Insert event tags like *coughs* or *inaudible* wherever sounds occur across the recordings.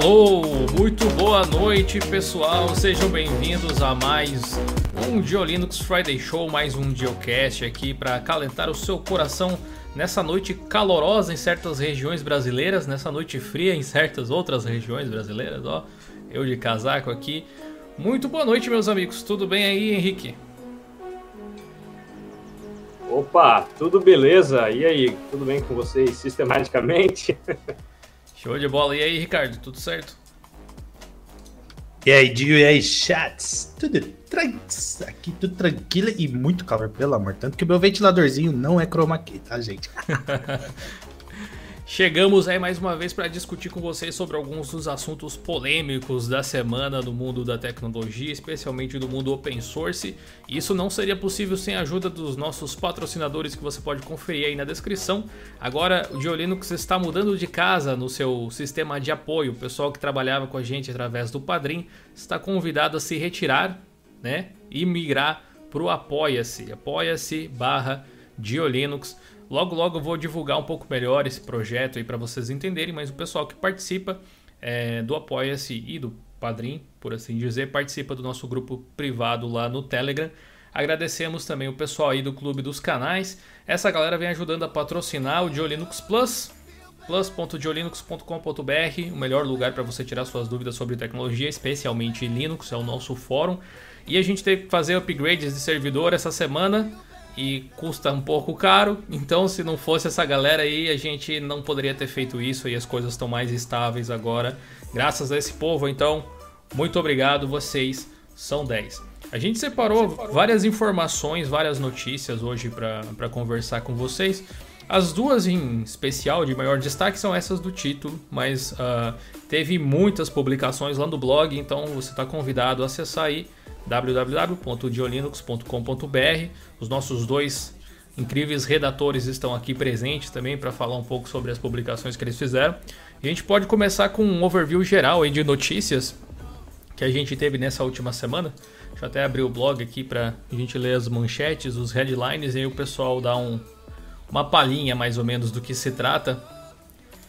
Alô, muito boa noite pessoal, sejam bem-vindos a mais um Geolinux Friday Show, mais um Geocast aqui para acalentar o seu coração nessa noite calorosa em certas regiões brasileiras, nessa noite fria em certas outras regiões brasileiras, ó, eu de casaco aqui. Muito boa noite, meus amigos, tudo bem aí, Henrique? Opa, tudo beleza? E aí, tudo bem com vocês sistematicamente? *laughs* Show de bola. E aí, Ricardo, tudo certo? E aí, Dio, e aí, chats? Tudo tranquilo, aqui tudo tranquilo e muito calor, pelo amor. Tanto que o meu ventiladorzinho não é chroma key, tá, gente? *laughs* Chegamos aí mais uma vez para discutir com vocês sobre alguns dos assuntos polêmicos da semana no mundo da tecnologia, especialmente no mundo open source. Isso não seria possível sem a ajuda dos nossos patrocinadores que você pode conferir aí na descrição. Agora, o Geolinux está mudando de casa no seu sistema de apoio. O pessoal que trabalhava com a gente através do Padrim está convidado a se retirar, né, e migrar para o Apoia-se, apoia-se barra Geolinux. Logo, logo eu vou divulgar um pouco melhor esse projeto aí para vocês entenderem, mas o pessoal que participa é, do Apoia-se e do Padrim, por assim dizer, participa do nosso grupo privado lá no Telegram. Agradecemos também o pessoal aí do Clube dos Canais. Essa galera vem ajudando a patrocinar o Diolinux Plus, plus.diolinux.com.br, o melhor lugar para você tirar suas dúvidas sobre tecnologia, especialmente Linux, é o nosso fórum. E a gente teve que fazer upgrades de servidor essa semana e custa um pouco caro. Então, se não fosse essa galera aí, a gente não poderia ter feito isso e as coisas estão mais estáveis agora, graças a esse povo. Então, muito obrigado, vocês são 10. A gente separou várias informações, várias notícias hoje para conversar com vocês. As duas em especial de maior destaque são essas do título, mas uh, teve muitas publicações lá no blog, então você está convidado a acessar aí www.diolinux.com.br. Os nossos dois incríveis redatores estão aqui presentes também para falar um pouco sobre as publicações que eles fizeram. E a gente pode começar com um overview geral aí de notícias que a gente teve nessa última semana. Deixa eu até abrir o blog aqui para a gente ler as manchetes, os headlines e aí o pessoal dá um, uma palhinha mais ou menos do que se trata.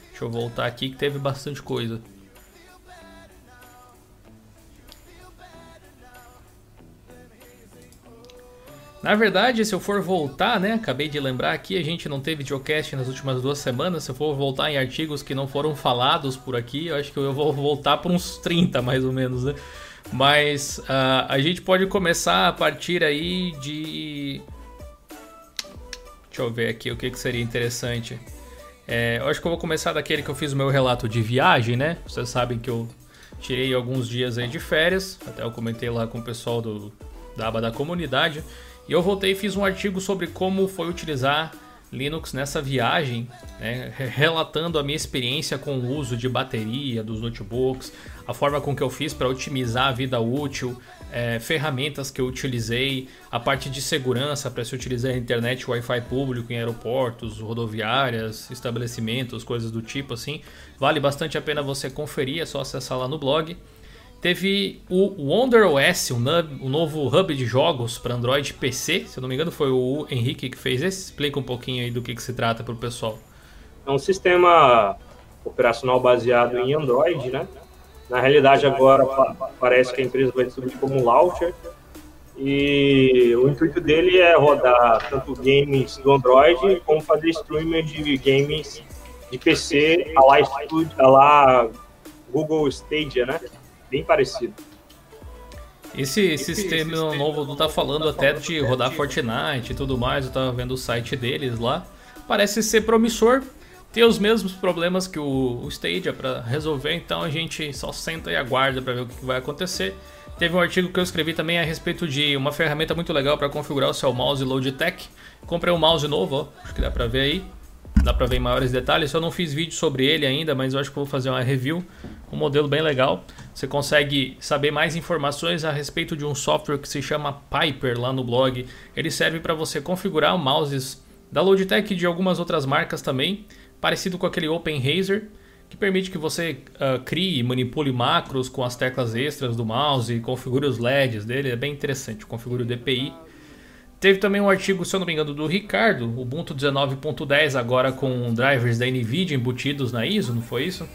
Deixa eu voltar aqui que teve bastante coisa. Na verdade, se eu for voltar, né? Acabei de lembrar aqui, a gente não teve geocast nas últimas duas semanas. Se eu for voltar em artigos que não foram falados por aqui, eu acho que eu vou voltar para uns 30 mais ou menos, né? Mas uh, a gente pode começar a partir aí de. Deixa eu ver aqui o que, que seria interessante. É, eu acho que eu vou começar daquele que eu fiz o meu relato de viagem, né? Vocês sabem que eu tirei alguns dias aí de férias, até eu comentei lá com o pessoal do, da aba da comunidade. E eu voltei e fiz um artigo sobre como foi utilizar Linux nessa viagem, né, relatando a minha experiência com o uso de bateria dos notebooks, a forma com que eu fiz para otimizar a vida útil, é, ferramentas que eu utilizei, a parte de segurança para se utilizar a internet Wi-Fi público em aeroportos, rodoviárias, estabelecimentos, coisas do tipo assim. Vale bastante a pena você conferir, é só acessar lá no blog. Teve o Wonder OS, o, novo hub de jogos para Android e PC. Se eu não me engano, foi o Henrique que fez esse. Explica um pouquinho aí do que, que se trata para o pessoal. É um sistema operacional baseado em Android, né? Na realidade, agora parece que a empresa vai distribuir como um launcher. E o intuito dele é rodar tanto games do Android como fazer streaming de games de PC a lá Google Stadia, né? Bem parecido. Esse, esse sistema, sistema novo não tá falando até de rodar Fortnite e tudo mais, eu tava vendo o site deles lá. Parece ser promissor, ter os mesmos problemas que o, o Stadia para resolver, então a gente só senta e aguarda para ver o que vai acontecer. Teve um artigo que eu escrevi também a respeito de uma ferramenta muito legal para configurar o seu mouse Logitech. Comprei um mouse novo, ó, acho que dá para ver aí. Dá para ver em maiores detalhes. Eu não fiz vídeo sobre ele ainda, mas eu acho que vou fazer uma review. Um modelo bem legal. Você consegue saber mais informações a respeito de um software que se chama Piper lá no blog. Ele serve para você configurar mouses da Logitech e de algumas outras marcas também, parecido com aquele OpenRazer, que permite que você uh, crie e manipule macros com as teclas extras do mouse e configure os LEDs dele. É bem interessante. Configure o DPI. Teve também um artigo, se eu não me engano, do Ricardo, Ubuntu 19.10, agora com drivers da NVIDIA embutidos na ISO, não foi isso?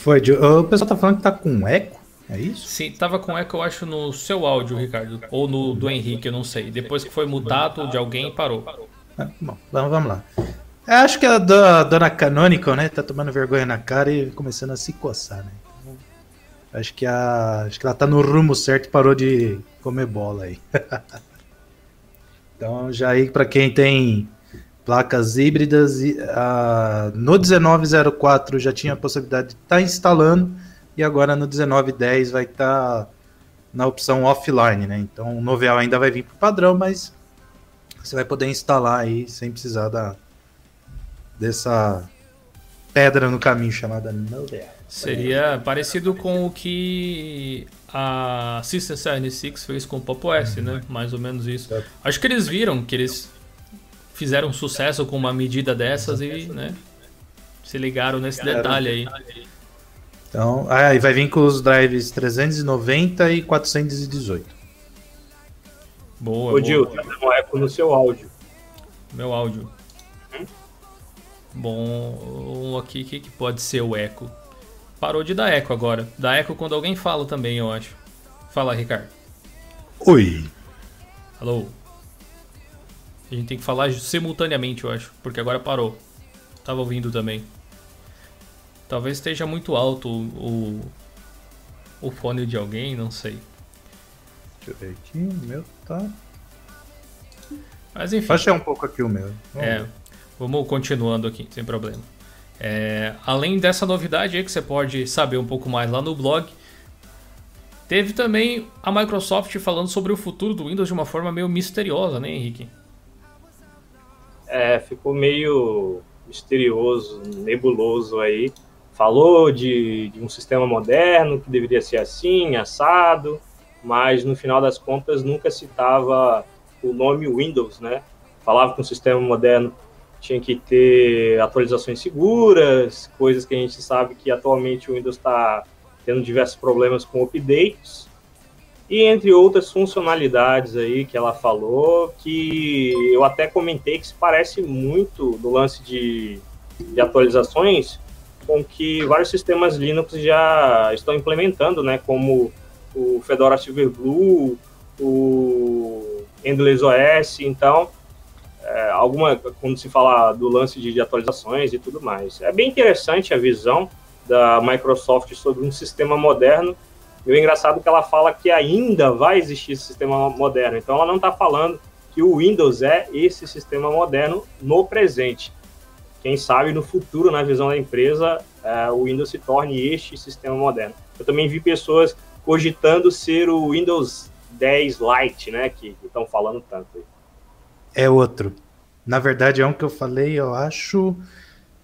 Foi, o pessoal tá falando que tá com eco, é isso? Sim, tava com eco, eu acho, no seu áudio, Ricardo. Ou no do Henrique, eu não sei. Depois que foi mutado de alguém, parou. Ah, bom, vamos, lá. Eu acho que a dona Canonical, né, tá tomando vergonha na cara e começando a se coçar, né? Então, acho que, a, acho que ela tá no rumo certo e parou de comer bola aí. *laughs* então, já aí para quem tem placas híbridas, a, no 1904 já tinha a possibilidade de estar tá instalando e agora no 1910 vai estar tá na opção offline, né? Então o Novel ainda vai vir para o padrão, mas você vai poder instalar aí sem precisar da, dessa pedra no caminho chamada Novel. Seria parecido com o que a System 76 fez com o Pop OS, né? Uhum. Mais ou menos isso. Acho que eles viram que eles fizeram sucesso com uma medida dessas e, né? Se ligaram nesse detalhe aí. Então, aí ah, vai vir com os drives 390 e 418. Boa. Ô, Gil, tá dando um eco no seu áudio. Meu áudio. Hum? Bom, aqui, o que, que pode ser o eco? Parou de dar eco agora. Dá eco quando alguém fala também, eu acho. Fala, Ricardo. Oi. Alô. A gente tem que falar simultaneamente, eu acho, porque agora parou. Tava ouvindo também. Talvez esteja muito alto o, o fone de alguém, não sei. Deixa eu ver aqui, o meu tá. Mas enfim. Baixei um pouco aqui o meu. Vamos é, ver. vamos continuando aqui, sem problema. É, além dessa novidade aí que você pode saber um pouco mais lá no blog, teve também a Microsoft falando sobre o futuro do Windows de uma forma meio misteriosa, né, Henrique? É, ficou meio misterioso, nebuloso aí. Falou de, de um sistema moderno que deveria ser assim, assado, mas no final das contas nunca citava o nome Windows, né? Falava que um sistema moderno tinha que ter atualizações seguras, coisas que a gente sabe que atualmente o Windows está tendo diversos problemas com updates, e entre outras funcionalidades aí que ela falou, que eu até comentei que se parece muito no lance de, de atualizações com que vários sistemas Linux já estão implementando, né, como o Fedora Silverblue, o Endless OS, então é, alguma quando se fala do lance de, de, atualizações e tudo mais. É bem interessante a visão da Microsoft sobre um sistema moderno. E o engraçado é que ela fala que ainda vai existir esse sistema moderno. Então ela não está falando que o Windows é esse sistema moderno no presente. Quem sabe no futuro, na visão da empresa, é, o Windows se torne este sistema moderno. Eu também vi pessoas cogitando ser o Windows 10 Lite, né, que estão falando tanto aí é outro. Na verdade, é um que eu falei, eu acho,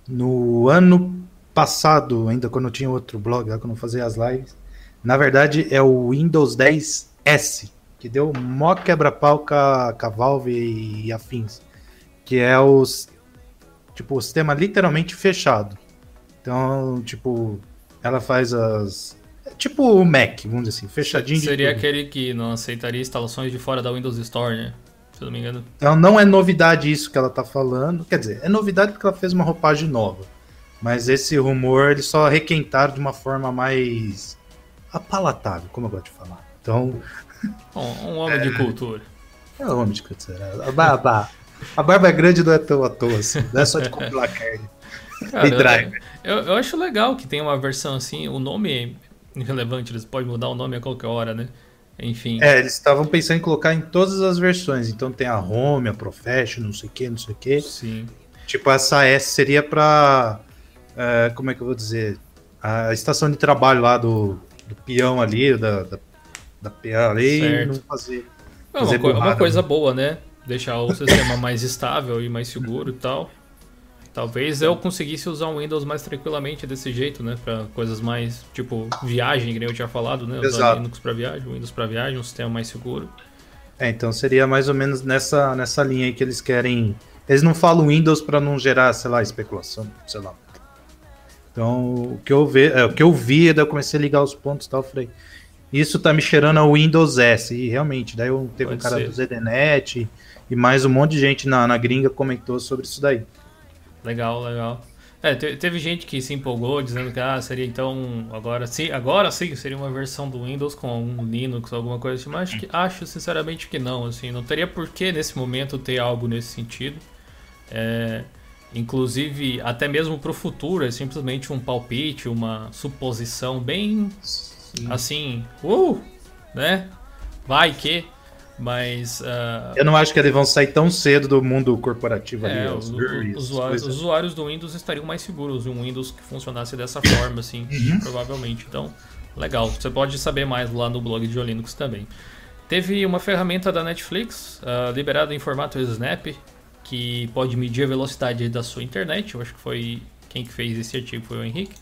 no ano passado, ainda quando eu tinha outro blog, quando eu fazia as lives. Na verdade, é o Windows 10 S, que deu mó quebra-pau com, a Valve e afins. Que é os. Tipo, o sistema literalmente fechado. Então, tipo, ela faz as. Tipo o Mac, vamos dizer assim, fechadinho. Seria aquele que não aceitaria instalações de fora da Windows Store, né? se eu não me engano. Então não é novidade isso que ela tá falando. Quer dizer, é novidade porque ela fez uma roupagem nova. Mas esse rumor eles só requentaram de uma forma mais apalatável, como eu gosto de falar. Então. Um, um homem é, de cultura. É um homem de cultura. A barba, a barba é grande não é tão à toa assim. Não é só de compilar carne. Cara, e driver. Eu, eu, acho legal que tem uma versão assim. O nome é irrelevante, eles podem mudar o nome a qualquer hora, né? Enfim. É, eles estavam pensando em colocar em todas as versões. Então tem a Home, a Professional, não sei o que, não sei o que. Sim. Tipo, essa S seria para é, como é que eu vou dizer? A estação de trabalho lá do, do peão ali, da, da, da peão ali, certo. não fazer. É uma, co uma coisa né? boa, né? Deixar o sistema *laughs* mais estável e mais seguro e tal. Talvez eu conseguisse usar um Windows mais tranquilamente desse jeito, né? Para coisas mais, tipo, viagem, que nem eu tinha falado, né? Usar Exato. Linux para viagem, Windows para viagem, um sistema mais seguro. É, então seria mais ou menos nessa, nessa linha aí que eles querem. Eles não falam Windows para não gerar, sei lá, especulação, sei lá. Então, o que eu, vi, é, o que eu vi, daí eu comecei a ligar os pontos e tal, falei, isso tá me cheirando a Windows S. E realmente, daí eu, teve Pode um cara ser. do ZDNet e, e mais um monte de gente na, na gringa comentou sobre isso daí. Legal, legal. É, teve gente que se empolgou dizendo que ah, seria então agora sim, agora sim seria uma versão do Windows com um Linux, alguma coisa assim, mas acho, que, acho sinceramente que não, assim, não teria por que nesse momento ter algo nesse sentido. É, inclusive, até mesmo para o futuro, é simplesmente um palpite, uma suposição bem sim. assim, uh, né? Vai que. Mas. Uh, eu não acho que eles vão sair tão cedo do mundo corporativo é, ali. Os, os, usuários, os, usuários, do Windows estariam mais seguros em um Windows que funcionasse dessa forma, assim, uhum. provavelmente. Então, legal. Você pode saber mais lá no blog de Linux também. Teve uma ferramenta da Netflix, uh, liberada em formato Snap, que pode medir a velocidade da sua internet. Eu acho que foi quem que fez esse artigo foi o Henrique.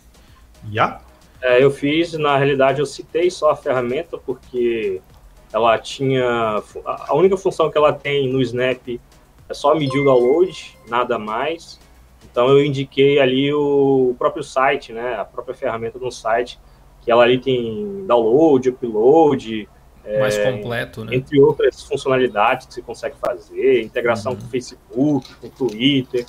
Já? Yeah. É, eu fiz, na realidade, eu citei só a ferramenta porque ela tinha. A única função que ela tem no Snap é só medir o download, nada mais. Então eu indiquei ali o próprio site, né? A própria ferramenta do site, que ela ali tem download, upload. Mais é, completo, né? Entre outras funcionalidades que você consegue fazer, integração uhum. com o Facebook, com o Twitter.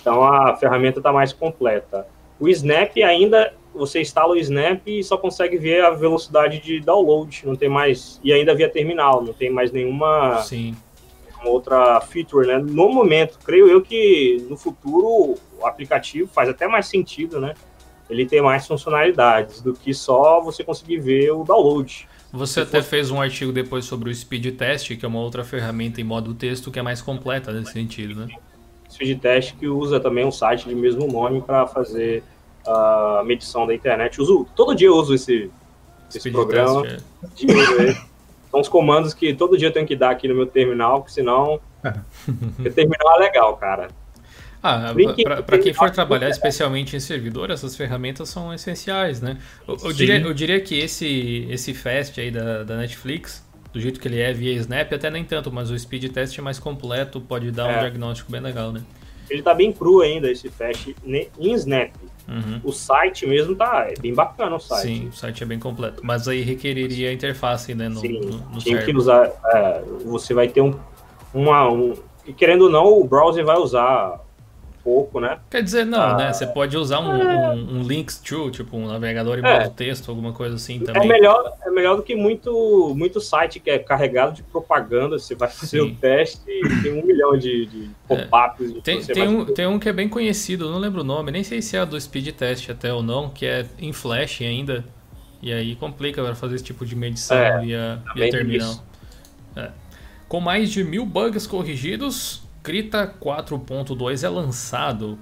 Então a ferramenta está mais completa. O Snap ainda você instala o Snap e só consegue ver a velocidade de download, não tem mais e ainda via terminal, não tem mais nenhuma Sim. outra feature, né? No momento, creio eu que no futuro o aplicativo faz até mais sentido, né? Ele tem mais funcionalidades do que só você conseguir ver o download. Você até fosse... fez um artigo depois sobre o Speed Test, que é uma outra ferramenta em modo texto que é mais completa nesse sentido, né? Speed Test que usa também um site de mesmo nome para fazer a medição da internet. Uso, todo dia eu uso esse, esse programa. Test, é. São os comandos que todo dia eu tenho que dar aqui no meu terminal, *laughs* porque senão. o terminal é legal, cara. Ah, para quem for trabalhar especialmente em servidor, essas ferramentas são essenciais, né? Eu, eu diria, eu diria que esse, esse Fast aí da, da Netflix, do jeito que ele é via Snap, até nem tanto, mas o Speed Test é mais completo, pode dar é. um diagnóstico bem legal, né? Ele tá bem cru ainda, esse Fast, em Snap. Uhum. O site mesmo tá é bem bacana o site. Sim, o site é bem completo. Mas aí requeriria interface, né? No, Sim, no, no tem que usar. É, você vai ter um, uma. Um, e querendo ou não, o browser vai usar pouco, né? Quer dizer, não, ah, né? Você pode usar um, é... um, um, links to, tipo um navegador em é. modo texto, alguma coisa assim é também. É melhor, é melhor do que muito, muito site que é carregado de propaganda. Você vai fazer o teste e tem um milhão de, de pop-ups. É. Tem, tem, um, tem um que é bem conhecido, não lembro o nome, nem sei se é do speed test até ou não, que é em flash ainda. E aí complica para fazer esse tipo de medição é, via, via terminal. É. Com mais de mil bugs corrigidos, Krita 4.2 é lançado.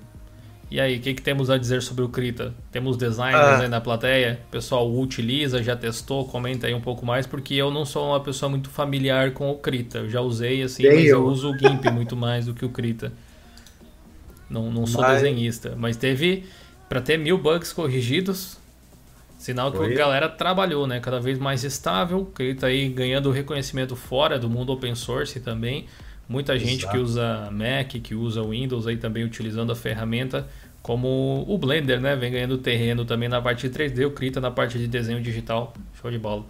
E aí, o que, que, temos a dizer sobre o Krita? Temos designers ah. aí na plateia? O pessoal utiliza, já testou? Comenta aí um pouco mais, porque eu não sou uma pessoa muito familiar com o Krita. Eu já usei assim, Bem mas eu. eu uso o GIMP *laughs* muito mais do que o Krita. Não, não sou mas... desenhista. Mas teve, para ter mil bugs corrigidos, sinal que a galera trabalhou, né? Cada vez mais estável. Krita aí ganhando reconhecimento fora do mundo open source também. Muita Exato. gente que usa Mac, que usa Windows aí também utilizando a ferramenta, como o Blender, né? Vem ganhando terreno também na parte de 3D, o Krita na parte de desenho digital. Show de bola.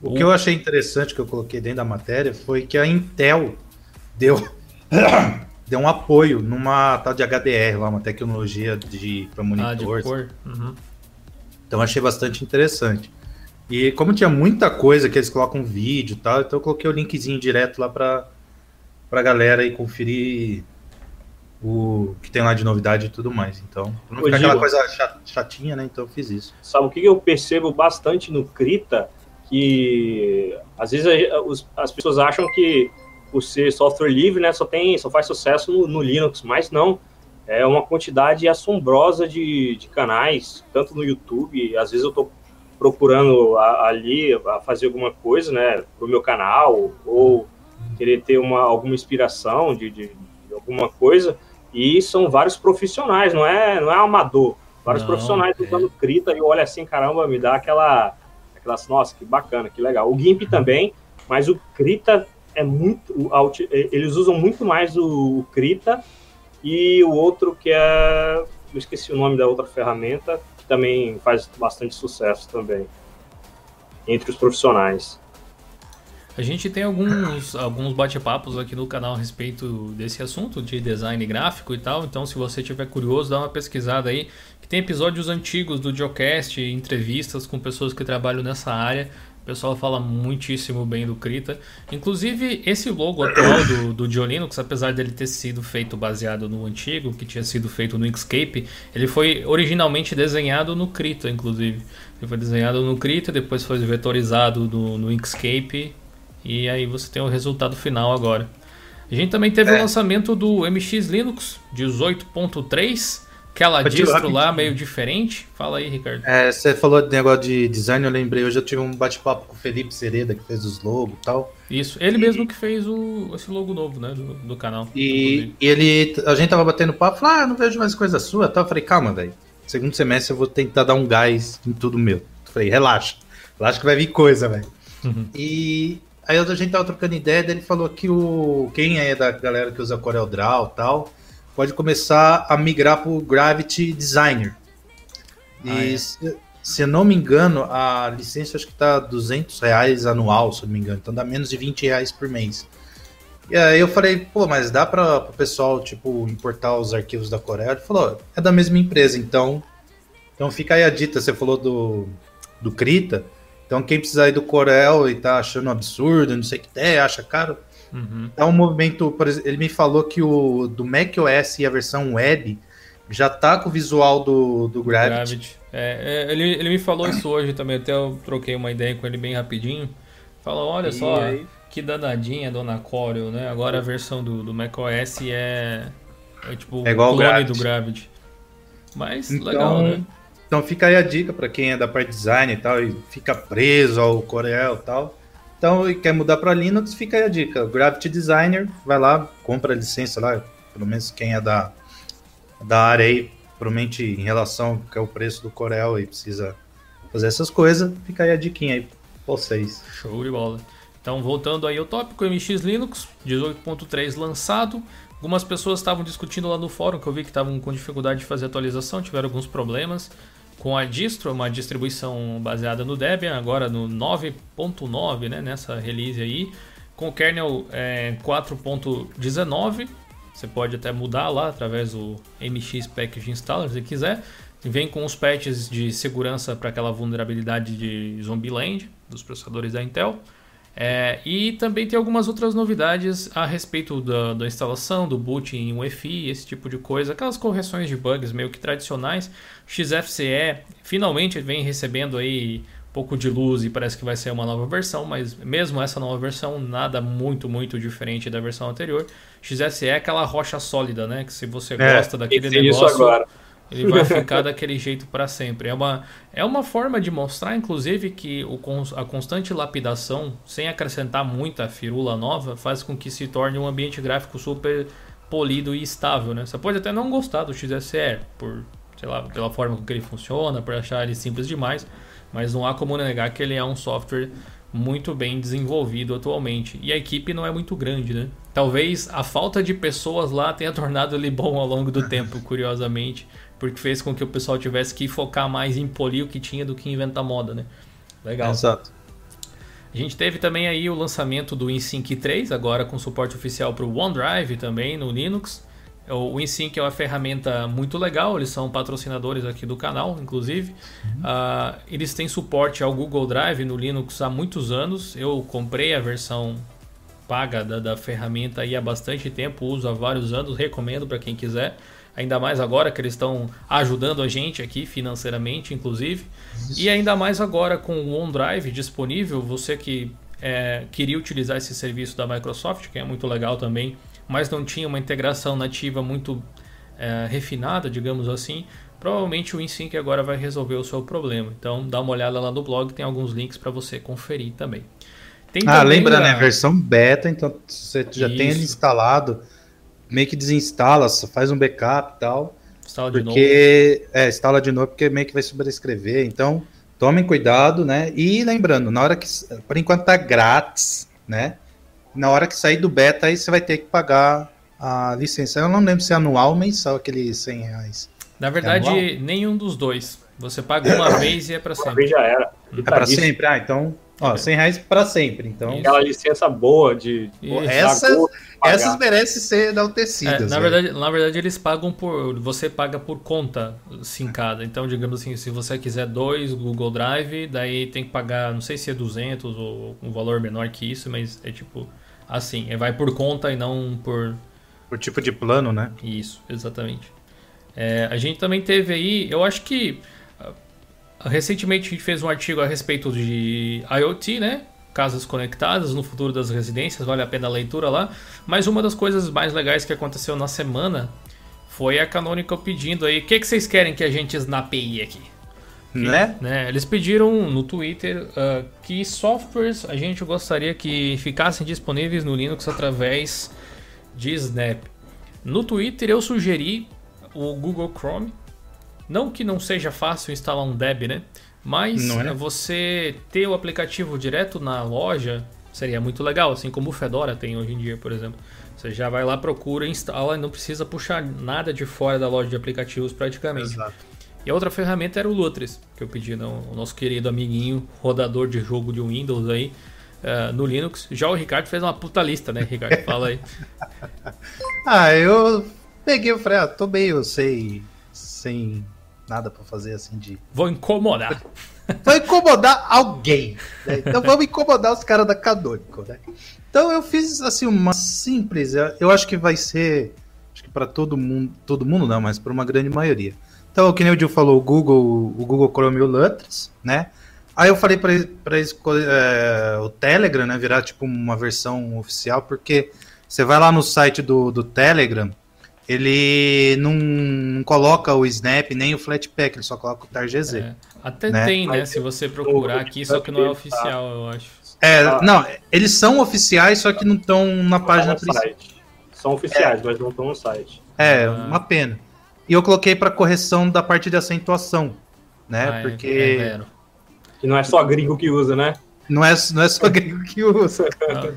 O, o que eu achei interessante que eu coloquei dentro da matéria foi que a Intel deu, *coughs* deu um apoio numa tal de HDR, lá, uma tecnologia de para monitores. Ah, de uhum. Então achei bastante interessante. E como tinha muita coisa que eles colocam vídeo e tal, então eu coloquei o linkzinho direto lá para pra galera e conferir o que tem lá de novidade e tudo mais. Então, pra não ficar aquela coisa chatinha, né? Então eu fiz isso. Sabe o que eu percebo bastante no Krita? Que às vezes as pessoas acham que por ser software livre, né, só tem, só faz sucesso no, no Linux, mas não. É uma quantidade assombrosa de, de canais, tanto no YouTube, às vezes eu estou procurando a, ali a fazer alguma coisa, né, pro meu canal, ou querer ter uma, alguma inspiração de, de, de, alguma coisa, e são vários profissionais, não é, não é amador. Vários não, profissionais é. usando Krita e olha assim, caramba, me dá aquela, aquela, nossa, que bacana, que legal. O GIMP também, mas o Krita é muito, eles usam muito mais o, o Krita e o outro que é, eu esqueci o nome da outra ferramenta, que também faz bastante sucesso também entre os profissionais. A gente tem alguns, alguns bate-papos aqui no canal a respeito desse assunto de design gráfico e tal. Então, se você tiver curioso, dá uma pesquisada aí. Que tem episódios antigos do Geocast, entrevistas com pessoas que trabalham nessa área. O pessoal fala muitíssimo bem do Krita. Inclusive, esse logo atual do, do Diolinux, apesar dele ter sido feito baseado no antigo, que tinha sido feito no Inkscape, ele foi originalmente desenhado no Krita, inclusive. Ele foi desenhado no Krita, depois foi vetorizado no, no Inkscape, e aí você tem o resultado final agora. A gente também teve é. o lançamento do MX Linux 18.3 Aquela distro lá meio diferente? Fala aí, Ricardo. É, você falou de negócio de design, eu lembrei, hoje eu tive um bate-papo com o Felipe Sereda, que fez os logos e tal. Isso, ele e... mesmo que fez o, esse logo novo, né, do, do canal. E, e, ele, a gente tava batendo papo, falou, ah, não vejo mais coisa sua, tal. Eu falei, calma, velho, segundo semestre eu vou tentar dar um gás em tudo meu. Eu falei, relaxa, relaxa que vai vir coisa, velho. Uhum. E aí a gente tava trocando ideia, daí ele falou que o, quem é da galera que usa CorelDRAW e tal pode começar a migrar para o Gravity Designer. E ah, é. se, se eu não me engano, a licença acho que está 200 reais anual, se eu não me engano. Então dá menos de 20 reais por mês. E aí eu falei, pô, mas dá para o pessoal, tipo, importar os arquivos da Coreia? Ele falou, é da mesma empresa, então... Então fica aí a dita, você falou do, do Krita. Então quem precisar aí do Corel e tá achando absurdo, não sei o que tem, acha caro, Uhum. É um movimento, por exemplo, ele me falou que o do macOS e a versão web já tá com o visual do, do Gravity. Gravity. É, é, ele, ele me falou isso hoje também, até eu troquei uma ideia com ele bem rapidinho. Falou, olha e só, aí? que danadinha Dona Corel, né? Agora a versão do, do macOS é, é tipo é igual o clone Gravity. do Gravity. Mas então, legal, né? Então fica aí a dica para quem é da parte design e tal, e fica preso ao Corel e tal. Então, quer mudar para Linux, fica aí a dica. Gravity Designer, vai lá, compra a licença lá, pelo menos quem é da, da área aí, provavelmente em relação que é o preço do Corel e precisa fazer essas coisas, fica aí a diquinha aí pra vocês. Show de bola. Então, voltando aí ao tópico, MX Linux 18.3 lançado. Algumas pessoas estavam discutindo lá no fórum, que eu vi que estavam com dificuldade de fazer atualização, tiveram alguns problemas com a distro, uma distribuição baseada no Debian, agora no 9.9, né, nessa release aí, com o kernel é, 4.19. Você pode até mudar lá através do MX Package Installer se quiser. Vem com os patches de segurança para aquela vulnerabilidade de Zombieland dos processadores da Intel. É, e também tem algumas outras novidades a respeito da, da, instalação, do boot em UEFI, esse tipo de coisa, aquelas correções de bugs meio que tradicionais. XFCE finalmente vem recebendo aí um pouco de luz e parece que vai ser uma nova versão, mas mesmo essa nova versão, nada muito, muito diferente da versão anterior. XFCE é aquela rocha sólida, né? Que se você é, gosta daquele negócio. Isso agora ele vai *laughs* ficar daquele jeito para sempre. É uma, é uma forma de mostrar, inclusive, que o, a constante lapidação, sem acrescentar muita firula nova, faz com que se torne um ambiente gráfico super polido e estável. Né? Você pode até não gostar do XSR, por, sei lá, pela forma com que ele funciona, por achar ele simples demais, mas não há como negar que ele é um software muito bem desenvolvido atualmente. E a equipe não é muito grande, né? Talvez a falta de pessoas lá tenha *laughs* tornado ele bom ao longo do tempo, curiosamente porque fez com que o pessoal tivesse que focar mais em polir o que tinha do que inventar moda, né? Legal. Exato. A gente teve também aí o lançamento do InSync 3, agora com suporte oficial para o OneDrive também no Linux. O InSync é uma ferramenta muito legal, eles são patrocinadores aqui do canal, inclusive. Uhum. Uh, eles têm suporte ao Google Drive no Linux há muitos anos. Eu comprei a versão paga da, da ferramenta aí há bastante tempo, uso há vários anos, recomendo para quem quiser ainda mais agora que eles estão ajudando a gente aqui financeiramente, inclusive. Isso. E ainda mais agora com o OneDrive disponível, você que é, queria utilizar esse serviço da Microsoft, que é muito legal também, mas não tinha uma integração nativa muito é, refinada, digamos assim, provavelmente o InSync agora vai resolver o seu problema. Então dá uma olhada lá no blog, tem alguns links para você conferir também. Tem ah, lembra, a... né? Versão beta, então você já Isso. tem ele instalado meio que desinstala, faz um backup e tal. Instala de porque, novo. É, instala de novo porque meio que vai sobrescrever. Então, tomem cuidado, né? E lembrando, na hora que. Por enquanto tá grátis, né? Na hora que sair do beta, aí você vai ter que pagar a licença. Eu não lembro se é anual ou mensal aqueles 100 reais. Na verdade, é nenhum dos dois. Você paga uma *coughs* vez e é para sempre. Uma vez já era. É para sempre? Ah, então Ó, 100 reais pra sempre, então. Aquela licença boa de. Isso. Essas, essas merecem ser É, enaltecidas. na, velho. verdade, na verdade, eles pagam por. Você paga por conta sincada. Então, digamos assim, se você quiser dois Google Drive, daí tem que pagar, não sei se é 200 ou um valor menor que isso, mas é tipo assim, é, vai por conta e não por. Por tipo de plano, né? Isso, exatamente. É, a gente também teve aí, eu acho que recentemente a gente fez um artigo a respeito de IoT, né? Casas conectadas no futuro das residências, vale a pena a leitura lá. Mas uma das coisas mais legais que aconteceu na semana foi a Canonical pedindo aí, o que, que vocês querem que a gente snapeie aqui? Né? né? Eles pediram no Twitter ah, que softwares a gente gostaria que ficassem disponíveis no Linux através de Snap. No Twitter eu sugeri o Google Chrome. Não que não seja fácil instalar um Deb, né? Mas Não é, né? você ter o aplicativo direto na loja seria muito legal, assim como o Fedora tem hoje em dia, por exemplo. Você já vai lá, procura, instala e não precisa puxar nada de fora da loja de aplicativos praticamente. Exato. E a outra ferramenta era o Lutris, que eu pedi no o nosso querido amiguinho, rodador de jogo de Windows aí, eh, no Linux. Já o Ricardo fez uma puta lista, né, Ricardo? Fala aí. *laughs* Ah, eu peguei e falei, ah, tô meio sem, sem nada pra fazer assim de. Vou incomodar. *laughs* Vai incomodar alguém. né? Então vamos incomodar os caras da Canonical, né? Então eu fiz assim uma simples, eu- acho que vai ser, acho que para todo mundo, todo mundo não, mas para uma grande maioria. Então, que nem o Gil falou, o Google, o Google Chrome e o Lutris, né? Aí eu falei para é, o Telegram, né, virar tipo uma versão oficial, porque você vai lá no site do, do Telegram, ele não, não coloca o Snap nem o Flatpak, ele só coloca o TarGZ. É, até Né? tem, né? Mas Se você procurar aqui, só que não é tá. oficial, eu acho. É, Ah. não, eles são oficiais, só que não estão na página no principal. site. São oficiais, mas não estão no site. É, Ah. uma pena. E eu coloquei para correção da parte de acentuação, né? Ah, é- Porque é vero. Que não é só gringo que usa, né? Não, é, não é só gringo que usa.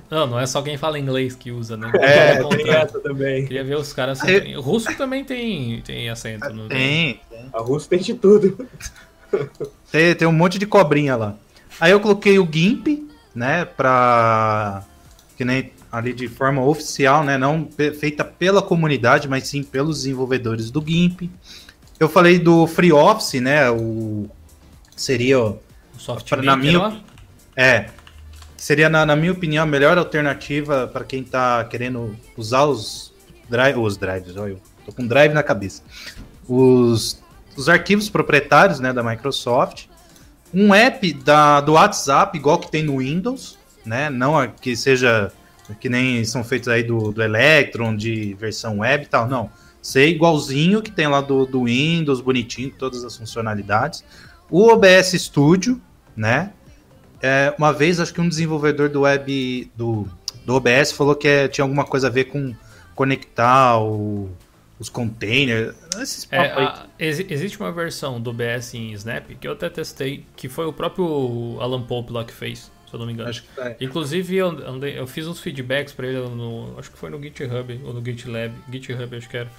Não, não é só quem fala inglês que usa, né? É, tem essa também. Queria ver os caras. Aí- O russo também tem, tem acento. No... Tem, tem. A Rússia tem de tudo. Tem, tem um monte de cobrinha lá. Aí eu coloquei o GIMP, né? Pra. Que nem ali de forma oficial, né? Não feita pela comunidade, mas sim pelos desenvolvedores do GIMP. Eu falei do Free Office, né? O. Seria. ó, O soft Pra- na minha. É. Seria, na, na minha opinião, a melhor alternativa para quem tá querendo usar os, drive, os drives. Olha, eu tô com drive na cabeça. Os, os arquivos proprietários né, da Microsoft. Um app da, do WhatsApp, igual que tem no Windows, né? Não que seja que nem são feitos aí do, do Electron, de versão web e tal, não. Ser igualzinho que tem lá do, do Windows, bonitinho, todas as funcionalidades. O OBS Studio, né? É, uma vez, acho que um desenvolvedor do web do, do OBS falou que é- tinha alguma coisa a ver com conectar o- os containers. Esses É, a- exi- existe uma versão do BS em Snap que eu até testei, que foi o próprio Alan Pope lá que fez, se eu não me engano. Que é. Inclusive, eu, andei- eu fiz uns feedbacks pra ele no. Acho que foi no GitHub ou no GitLab. GitHub, acho que era.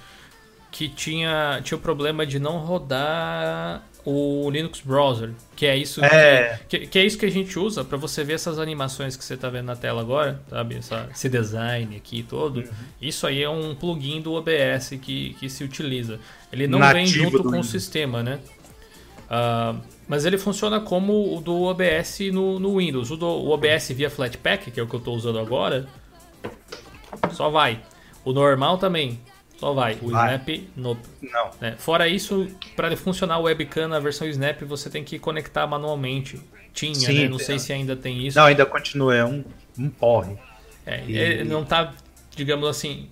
Que tinha, tinha o problema de não rodar o Linux Browser. Que é isso É. que, que, que é isso que a gente usa pra você ver essas animações que você tá vendo na tela agora, sabe? Essa, esse design aqui todo. Uhum. Isso aí é um plugin do OBS que, que se utiliza. Ele não vem Nativo junto do com o sistema, né? Ah, mas ele funciona como o do OBS no, no Windows. O, do, o OBS via Flatpak, que é o que eu estou usando agora, só vai. O normal também, só vai. O Vai. Snap, nope. Não. né? Fora isso, para funcionar o webcam na versão Snap, você tem que conectar manualmente. Tinha, Sim, né? Não tem. sei se ainda tem isso. Não, ainda continua, é um, um porre. É, E- ele não tá, digamos assim.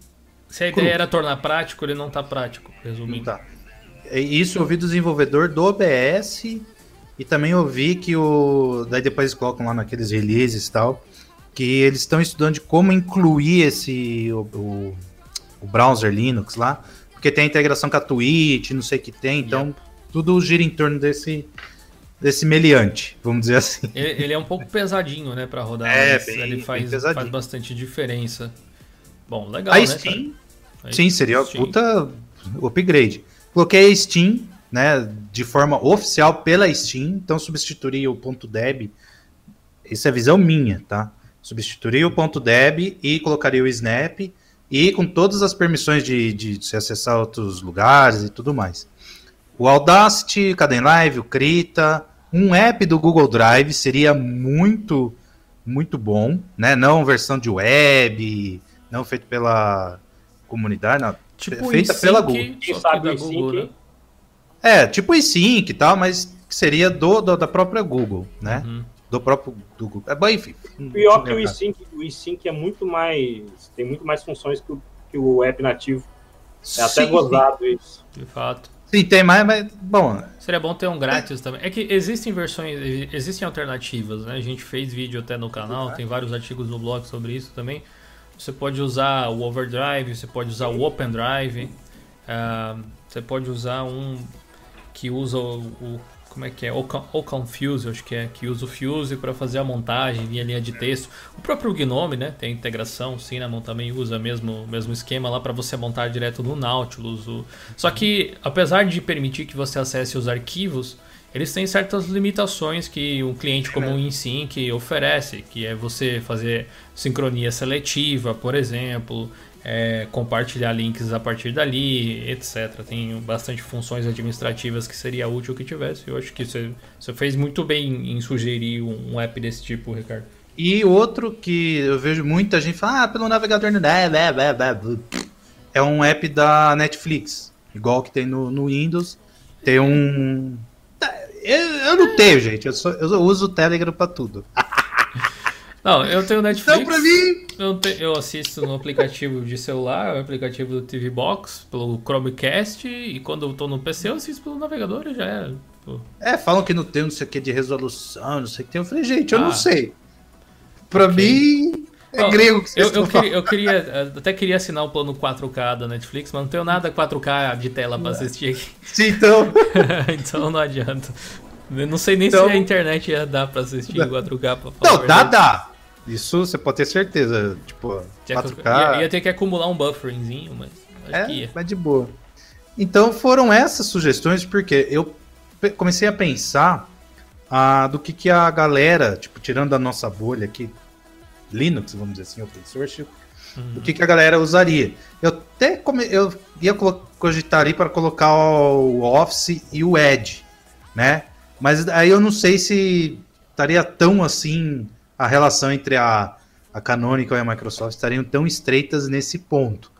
Se a Cru. ideia era tornar prático, ele não tá prático, Não resumindo. tá. E Isso eu ouvi do desenvolvedor do OBS e também ouvi que o. Daí depois eles colocam lá naqueles releases e tal. Que eles estão estudando de como incluir esse. O, o, o browser Linux lá. Porque tem a integração com a Twitch, não sei o que tem. Então, tudo gira em torno desse. Desse meliante, vamos dizer assim. Ele, ele é um pouco pesadinho, né, pra rodar. É, mas bem- ele faz, faz bastante diferença. Bom, legal, a né? Steam, cara? sim, seria Steam. puta upgrade. Coloquei a Steam, né, de forma oficial pela Steam, então substituiria o ponto .deb. isso é visão minha, tá? Substituiria o ponto .deb e colocaria o snap e com todas as permissões de, de, se acessar outros lugares e tudo mais. O Audacity, Live, o Krita, um app do Google Drive seria muito, muito bom, né? Não versão de web, não feito pela comunidade, não. Tipo feita pela Google. Quem sabe Google, né? É, tipo o Sync e tal, mas seria do, do, da própria Google, né? Uhum. Do próprio Google. É, bom, enfim. Pior que o eSync, o eSync é muito mais. tem muito mais funções que o, que o app nativo. É até sim, gozado sim. isso. De fato. Sim, tem mais, mas bom. Seria bom ter um grátis também. É que existem versões, existem alternativas, né? A gente fez vídeo até no canal, tem vários artigos no blog sobre isso também. Você pode usar o Overdrive, você pode usar o Open Drive, uh, você pode usar um que usa o, o como é que é? O, Confuse, acho que é, que usa o Fuse para fazer a montagem via linha de texto. O próprio Gnome, né, tem integração, o Cinnamon também usa mesmo, mesmo esquema lá para você montar direto no Nautilus. O... Só que, apesar de permitir que você acesse os arquivos, eles têm certas limitações que um cliente como o InSync oferece, que é você fazer sincronia seletiva, por exemplo, é, compartilhar links a partir dali, etc. Tem bastante funções administrativas que seria útil que tivesse. Eu acho que você, você fez muito bem em sugerir um, app desse tipo, Ricardo. E outro que eu vejo muita gente falar, ah, pelo navegador no é um app da Netflix, igual que tem no, no Windows. Tem um. Eu, eu não tenho, gente. Eu, só, eu uso o Telegram para tudo. *laughs* Não, eu tenho Netflix. Então, pra mim. Eu, te, eu assisto no aplicativo de celular, o aplicativo do TV Box, pelo Chromecast, e quando eu tô no PC eu assisto pelo navegador e já era. Pô. É, falam que não tem não sei o que de resolução, não sei o que tem. Eu falei, gente, eu ah, não sei. Pra okay. mim. É grego que vocês eu, eu, queria, eu queria, até queria assinar o plano 4K da Netflix, mas não tenho nada 4K de tela pra assistir aqui. Sim, então. *laughs* então não adianta. não sei nem então... se a internet ia dar pra assistir em 4K pra falar. Não, dá, dá. Isso você pode ter certeza. Tipo, 4K. Ia, ia ter que acumular um bufferzinho, mas é. Mas de boa. Então foram essas sugestões, porque eu comecei a pensar ah, do que, que a galera, tipo, tirando a nossa bolha aqui, Linux, vamos dizer assim, open source, uhum. o que, que a galera usaria. Eu até come, eu ia cogitar ali para colocar o Office e o Edge, né? Mas aí eu não sei se estaria tão assim a relação entre a, a Canonical e a Microsoft estariam tão estreitas nesse ponto.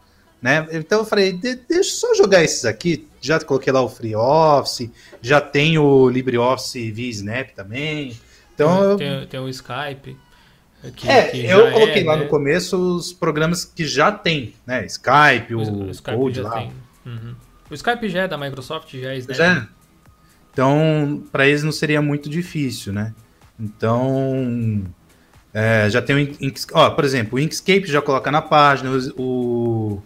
Né? Então eu falei, de, deixa eu só jogar esses aqui. Já coloquei lá o FreeOffice, já tem o LibreOffice via Snap também. Então, tem, tem o Skype. Que, é, que eu coloquei é, lá né? no começo os programas que já tem, né? Skype, o, o Skype Code lá. Uhum. O Skype já é da Microsoft, já é Snap. Já. Então, para eles não seria muito difícil, né? Então, é, já tem o Inkscape, ó, por exemplo, o Inkscape já coloca na página, o,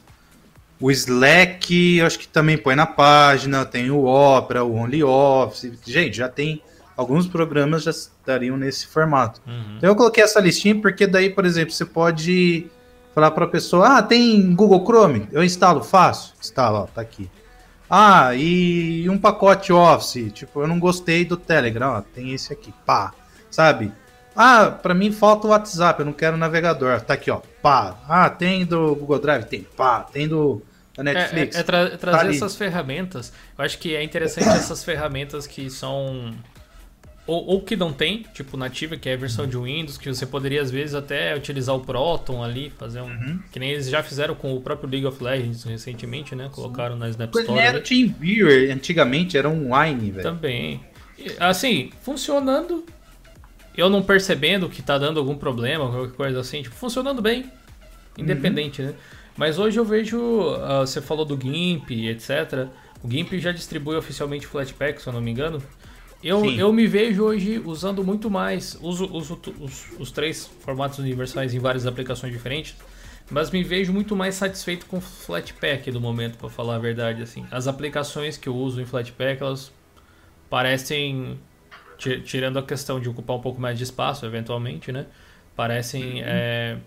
o Slack acho que também põe na página, tem o Opera, o OnlyOffice, gente, já tem alguns programas já estariam nesse formato. Uhum. Então eu coloquei essa listinha porque daí, por exemplo, você pode falar para a pessoa, ah, tem Google Chrome, eu instalo, faço, instalo, ó, tá aqui. Ah, e um pacote Office, tipo, eu não gostei do Telegram, ó, tem esse aqui, pá, sabe? Ah, para mim falta o WhatsApp, eu não quero navegador. Tá aqui, ó. Pá. Ah, tem do Google Drive? Tem. Pá. Tem do da Netflix. É, é, é tra trazer tá essas ferramentas. Eu acho que é interessante essas ferramentas que são. Ou, ou, que não tem, tipo nativa, que é a versão de Windows, que você poderia às vezes até utilizar o Proton ali, fazer um. Uhum. Que nem eles já fizeram com o próprio League of Legends recentemente, né? Colocaram na Snap Store. Era TeamViewer, antigamente era um Wine, velho. Também. Assim, funcionando eu não percebendo que tá dando algum problema, qualquer coisa assim, tipo, funcionando bem, independente, uhum. né? Mas hoje eu vejo, uh, você falou do GIMP, etc. O GIMP já distribui oficialmente Flatpak, se eu não me engano. Eu, eu me vejo hoje usando muito mais, uso, uso os, os três formatos universais em várias aplicações diferentes, mas me vejo muito mais satisfeito com Flatpak no momento, para falar a verdade. assim. As aplicações que eu uso em Flatpak, elas parecem tirando a questão de ocupar um pouco mais de espaço, eventualmente, né? Parecem uhum. é,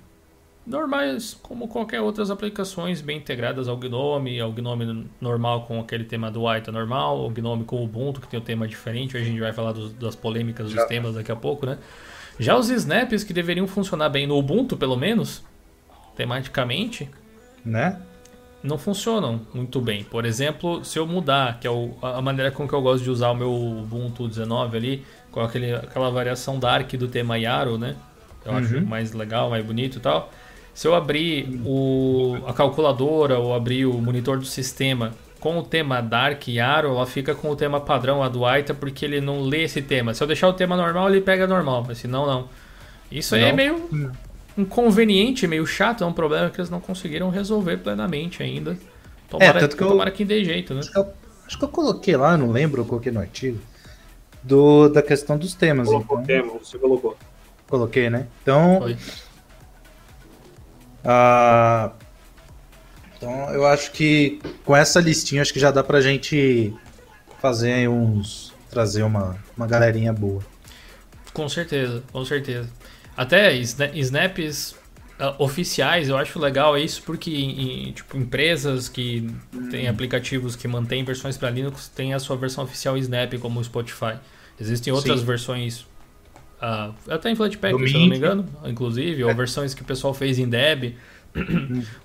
normais como qualquer outras aplicações bem integradas ao Gnome, ao Gnome normal com aquele tema do Aita normal, o Gnome com o Ubuntu que tem um tema diferente. Hoje a gente vai falar dos, das polêmicas dos Já. temas daqui a pouco, né? Já os snaps que deveriam funcionar bem no Ubuntu, pelo menos, tematicamente, Né? Não funcionam muito bem. Por exemplo, se eu mudar, que é o- a maneira com que eu gosto de usar o meu Ubuntu 19 ali, com aquele, aquela variação dark do tema Yaro, né? Eu acho Uhum. mais legal, mais bonito e tal. Se eu abrir o, a calculadora ou abrir o monitor do sistema com o tema Dark Yaro, ela fica com o tema padrão, a do Aita, porque ele não lê esse tema. Se eu deixar o tema normal, ele pega normal, mas se não, não. Isso aí é meio inconveniente, meio chato, é um problema que eles não conseguiram resolver plenamente ainda. Tomara, É, tanto que eu- tomara que dê jeito, né? Acho que, eu, acho que eu coloquei lá, não lembro, eu coloquei no artigo, do, da questão dos temas. Colocou Então, o tema, você colocou. coloquei, né? Então, Foi. ah, então, eu acho que com essa listinha, acho que já dá pra gente fazer aí uns. trazer uma, uma galerinha boa. Com certeza, com certeza. Até sna- snaps ah, oficiais, eu acho legal isso porque em, tipo, empresas que têm aplicativos que mantêm versões para Linux têm a sua versão oficial Snap, como o Spotify. Existem outras Sim. versões, ah, até em Flatpak, se eu não me engano, inclusive, ou É. versões que o pessoal fez em Deb.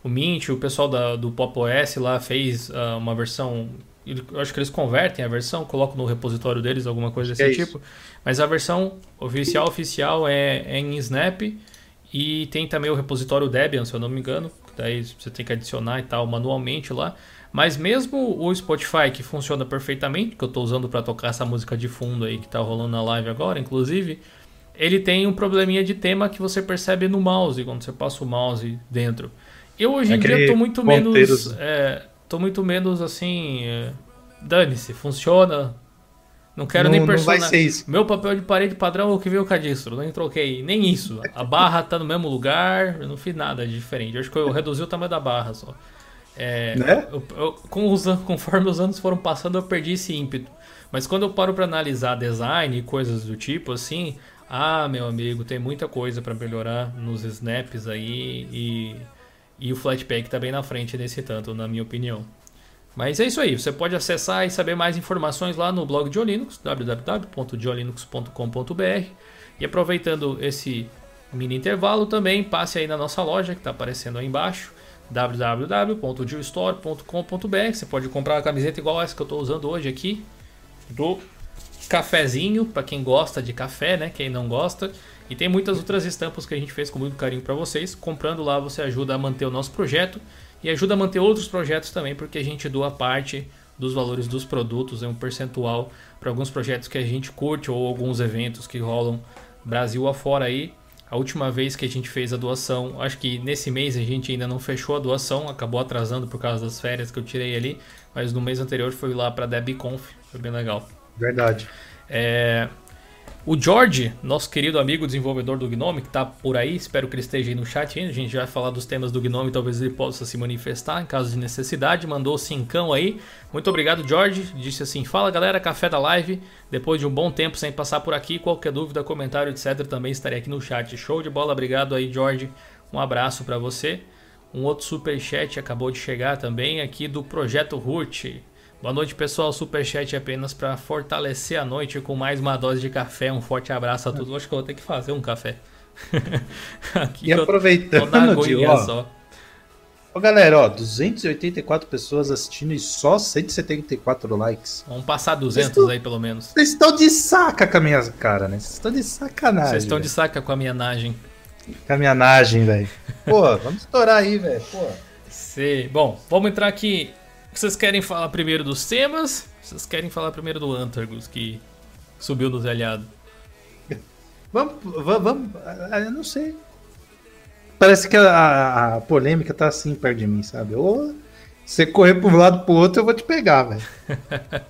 o Mint, o pessoal da, do Pop OS lá fez ah, uma versão. Eu acho que eles convertem a versão, colocam no repositório deles, alguma coisa desse é tipo. Mas a versão oficial oficial é, é em Snap e tem também o repositório Debian, se eu não me engano. Daí você tem que adicionar e tal manualmente lá. Mas mesmo o Spotify, que funciona perfeitamente, que eu estou usando para tocar essa música de fundo aí que tá rolando na live agora, inclusive, ele tem um probleminha de tema que você percebe no mouse, quando você passa o mouse dentro. Eu hoje em Aquele dia tô muito menos. É, tô muito menos assim. é, Dane-se, funciona. Não quero não, nem isso. Meu papel de parede padrão é o que veio o cadastro, nem troquei, nem isso. A barra tá no mesmo lugar, eu não fiz nada de diferente. Eu acho que eu reduzi o tamanho da barra só. É, Né? eu- eu- com os conforme os anos foram passando, eu perdi esse ímpeto. Mas quando eu paro pra analisar design e coisas do tipo, assim, ah, meu amigo, tem muita coisa pra melhorar nos snaps aí e, e o Flatpak tá bem na frente nesse tanto, na minha opinião. Mas é isso aí, você pode acessar e saber mais informações lá no blog de Olinux, www.diolinux.com.br. E aproveitando esse mini intervalo também, passe aí na nossa loja que está aparecendo aí embaixo, www.diostore.com.br. Você pode comprar uma camiseta igual essa que eu estou usando hoje aqui, do cafezinho, para quem gosta de café, né? Quem não gosta. E tem muitas outras estampas que a gente fez com muito carinho para vocês. Comprando lá você ajuda a manter o nosso projeto e ajuda a manter outros projetos também, porque a gente doa parte dos valores dos produtos, é um percentual para alguns projetos que a gente curte ou alguns eventos que rolam Brasil afora aí. A última vez que a gente fez a doação, acho que nesse mês a gente ainda não fechou a doação, acabou atrasando por causa das férias que eu tirei ali, mas no mês anterior foi lá para DebConf, foi bem legal. Verdade. É, O George, nosso querido amigo desenvolvedor do Gnome, que está por aí, espero que ele esteja aí no chat ainda. A gente vai falar dos temas do Gnome, talvez ele possa se manifestar em caso de necessidade. Mandou cincão aí. Muito obrigado, George. Disse assim: Fala galera, café da live. Depois de um bom tempo sem passar por aqui, qualquer dúvida, comentário, etc., também estarei aqui no chat. Show de bola, obrigado aí, George. Um abraço para você. Um outro super chat acabou de chegar também aqui do Projeto Root. Boa noite, pessoal. Superchat apenas para fortalecer a noite com mais uma dose de café. Um forte abraço a todos. Acho que eu vou ter que fazer um café. *laughs* Aqui E eu tô aproveitando, na ó, só. ó, galera, ó, 284 pessoas assistindo e só 174 likes. Vamos passar 200 Estou- aí, pelo menos. Vocês estão de saca com a minha cara, né? Vocês estão de sacanagem. Vocês estão de saca com a minha nagem. Com a minha nagem, velho. *laughs* Pô, vamos estourar aí, velho. Pô. Bom, vamos entrar aqui. Vocês querem falar primeiro dos temas? Vocês querem falar primeiro do Antargus, que subiu no telhado? Vamos, va- vamos, ah, eu não sei. Parece que a, a- polêmica tá assim perto de mim, sabe? Ou você correr para um lado pro outro, eu vou te pegar, velho. *laughs*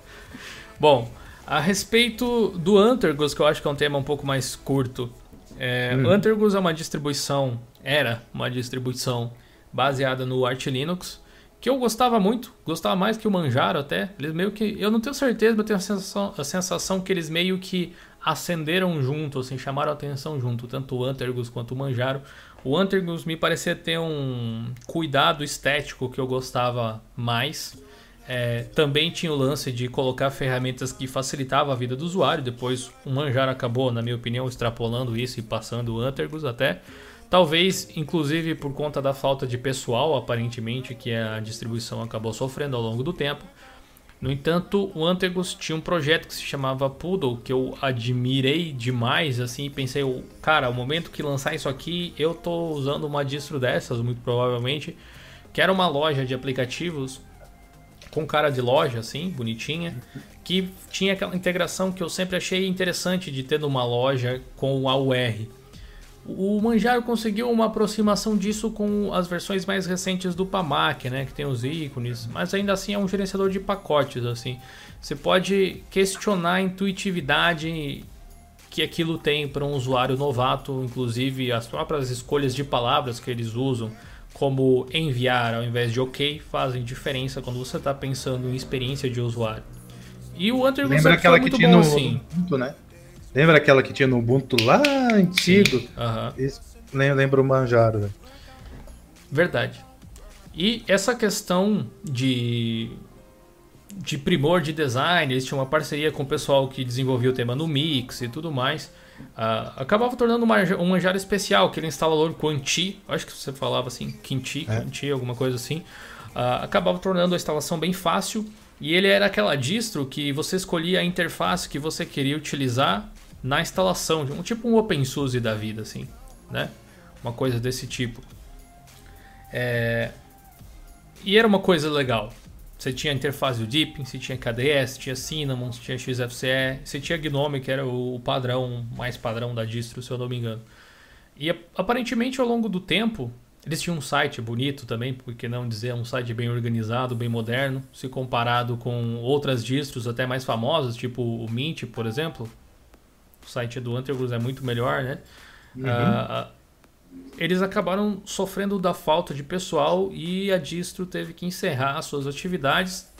Bom, a respeito do Antergos, que eu acho que é um tema um pouco mais curto. É, Hum. O Antergos é uma distribuição, era uma distribuição baseada no Arch Linux, que eu gostava muito, gostava mais que o Manjaro até. Eles meio que, eu não tenho certeza, mas eu tenho a sensação, a sensação que eles meio que acenderam junto, assim, chamaram a atenção junto, tanto o Antergos quanto o Manjaro. O Antergos me parecia ter um cuidado estético que eu gostava mais. É, também tinha o lance de colocar ferramentas que facilitavam a vida do usuário. Depois o Manjaro acabou, na minha opinião, extrapolando isso e passando o Antergos até. Talvez, inclusive, por conta da falta de pessoal, aparentemente, que a distribuição acabou sofrendo ao longo do tempo. No entanto, o Antergos tinha um projeto que se chamava Poodle, que eu admirei demais, assim, pensei, cara, o momento que lançar isso aqui, eu tô usando uma distro dessas, muito provavelmente, que era uma loja de aplicativos com cara de loja, assim, bonitinha, que tinha aquela integração que eu sempre achei interessante de ter numa loja com a UR. O Manjaro conseguiu uma aproximação disso com as versões mais recentes do Pamac, né, que tem os ícones, mas ainda assim é um gerenciador de pacotes, assim. Você pode questionar a intuitividade que aquilo tem para um usuário novato, inclusive as próprias escolhas de palavras que eles usam, como enviar ao invés de OK, fazem diferença quando você está pensando em experiência de usuário. E o Hunter Lembra aquela que tinha no, assim. né? Lembra aquela que tinha no Ubuntu lá antigo? Uhum. Lembro o Manjaro. Né? Verdade. E essa questão de, de primor de design, eles tinham uma parceria com o pessoal que desenvolvia o tema no Mix e tudo mais. Uh, acabava tornando uma, um Manjaro especial, aquele instalador Quanti, acho que você falava assim, Quinti, é. Quinti, alguma coisa assim. Uh, acabava tornando a instalação bem fácil. E ele era aquela distro que você escolhia a interface que você queria utilizar na instalação, um tipo um OpenSUSE da vida, assim, né? Uma coisa desse tipo. É... E era uma coisa legal. Você tinha a interface do Deepin, você tinha KDS, tinha Cinnamon, você tinha XFCE, você tinha Gnome, que era o padrão, mais padrão da distro, se eu não me engano. E aparentemente ao longo do tempo, eles tinham um site bonito também, porque não dizer, um site bem organizado, bem moderno, se comparado com outras distros até mais famosas, tipo o Mint, por exemplo, site do Antergos é muito melhor, né? Uhum. Uh, eles acabaram sofrendo da falta de pessoal e a distro teve que encerrar suas atividades.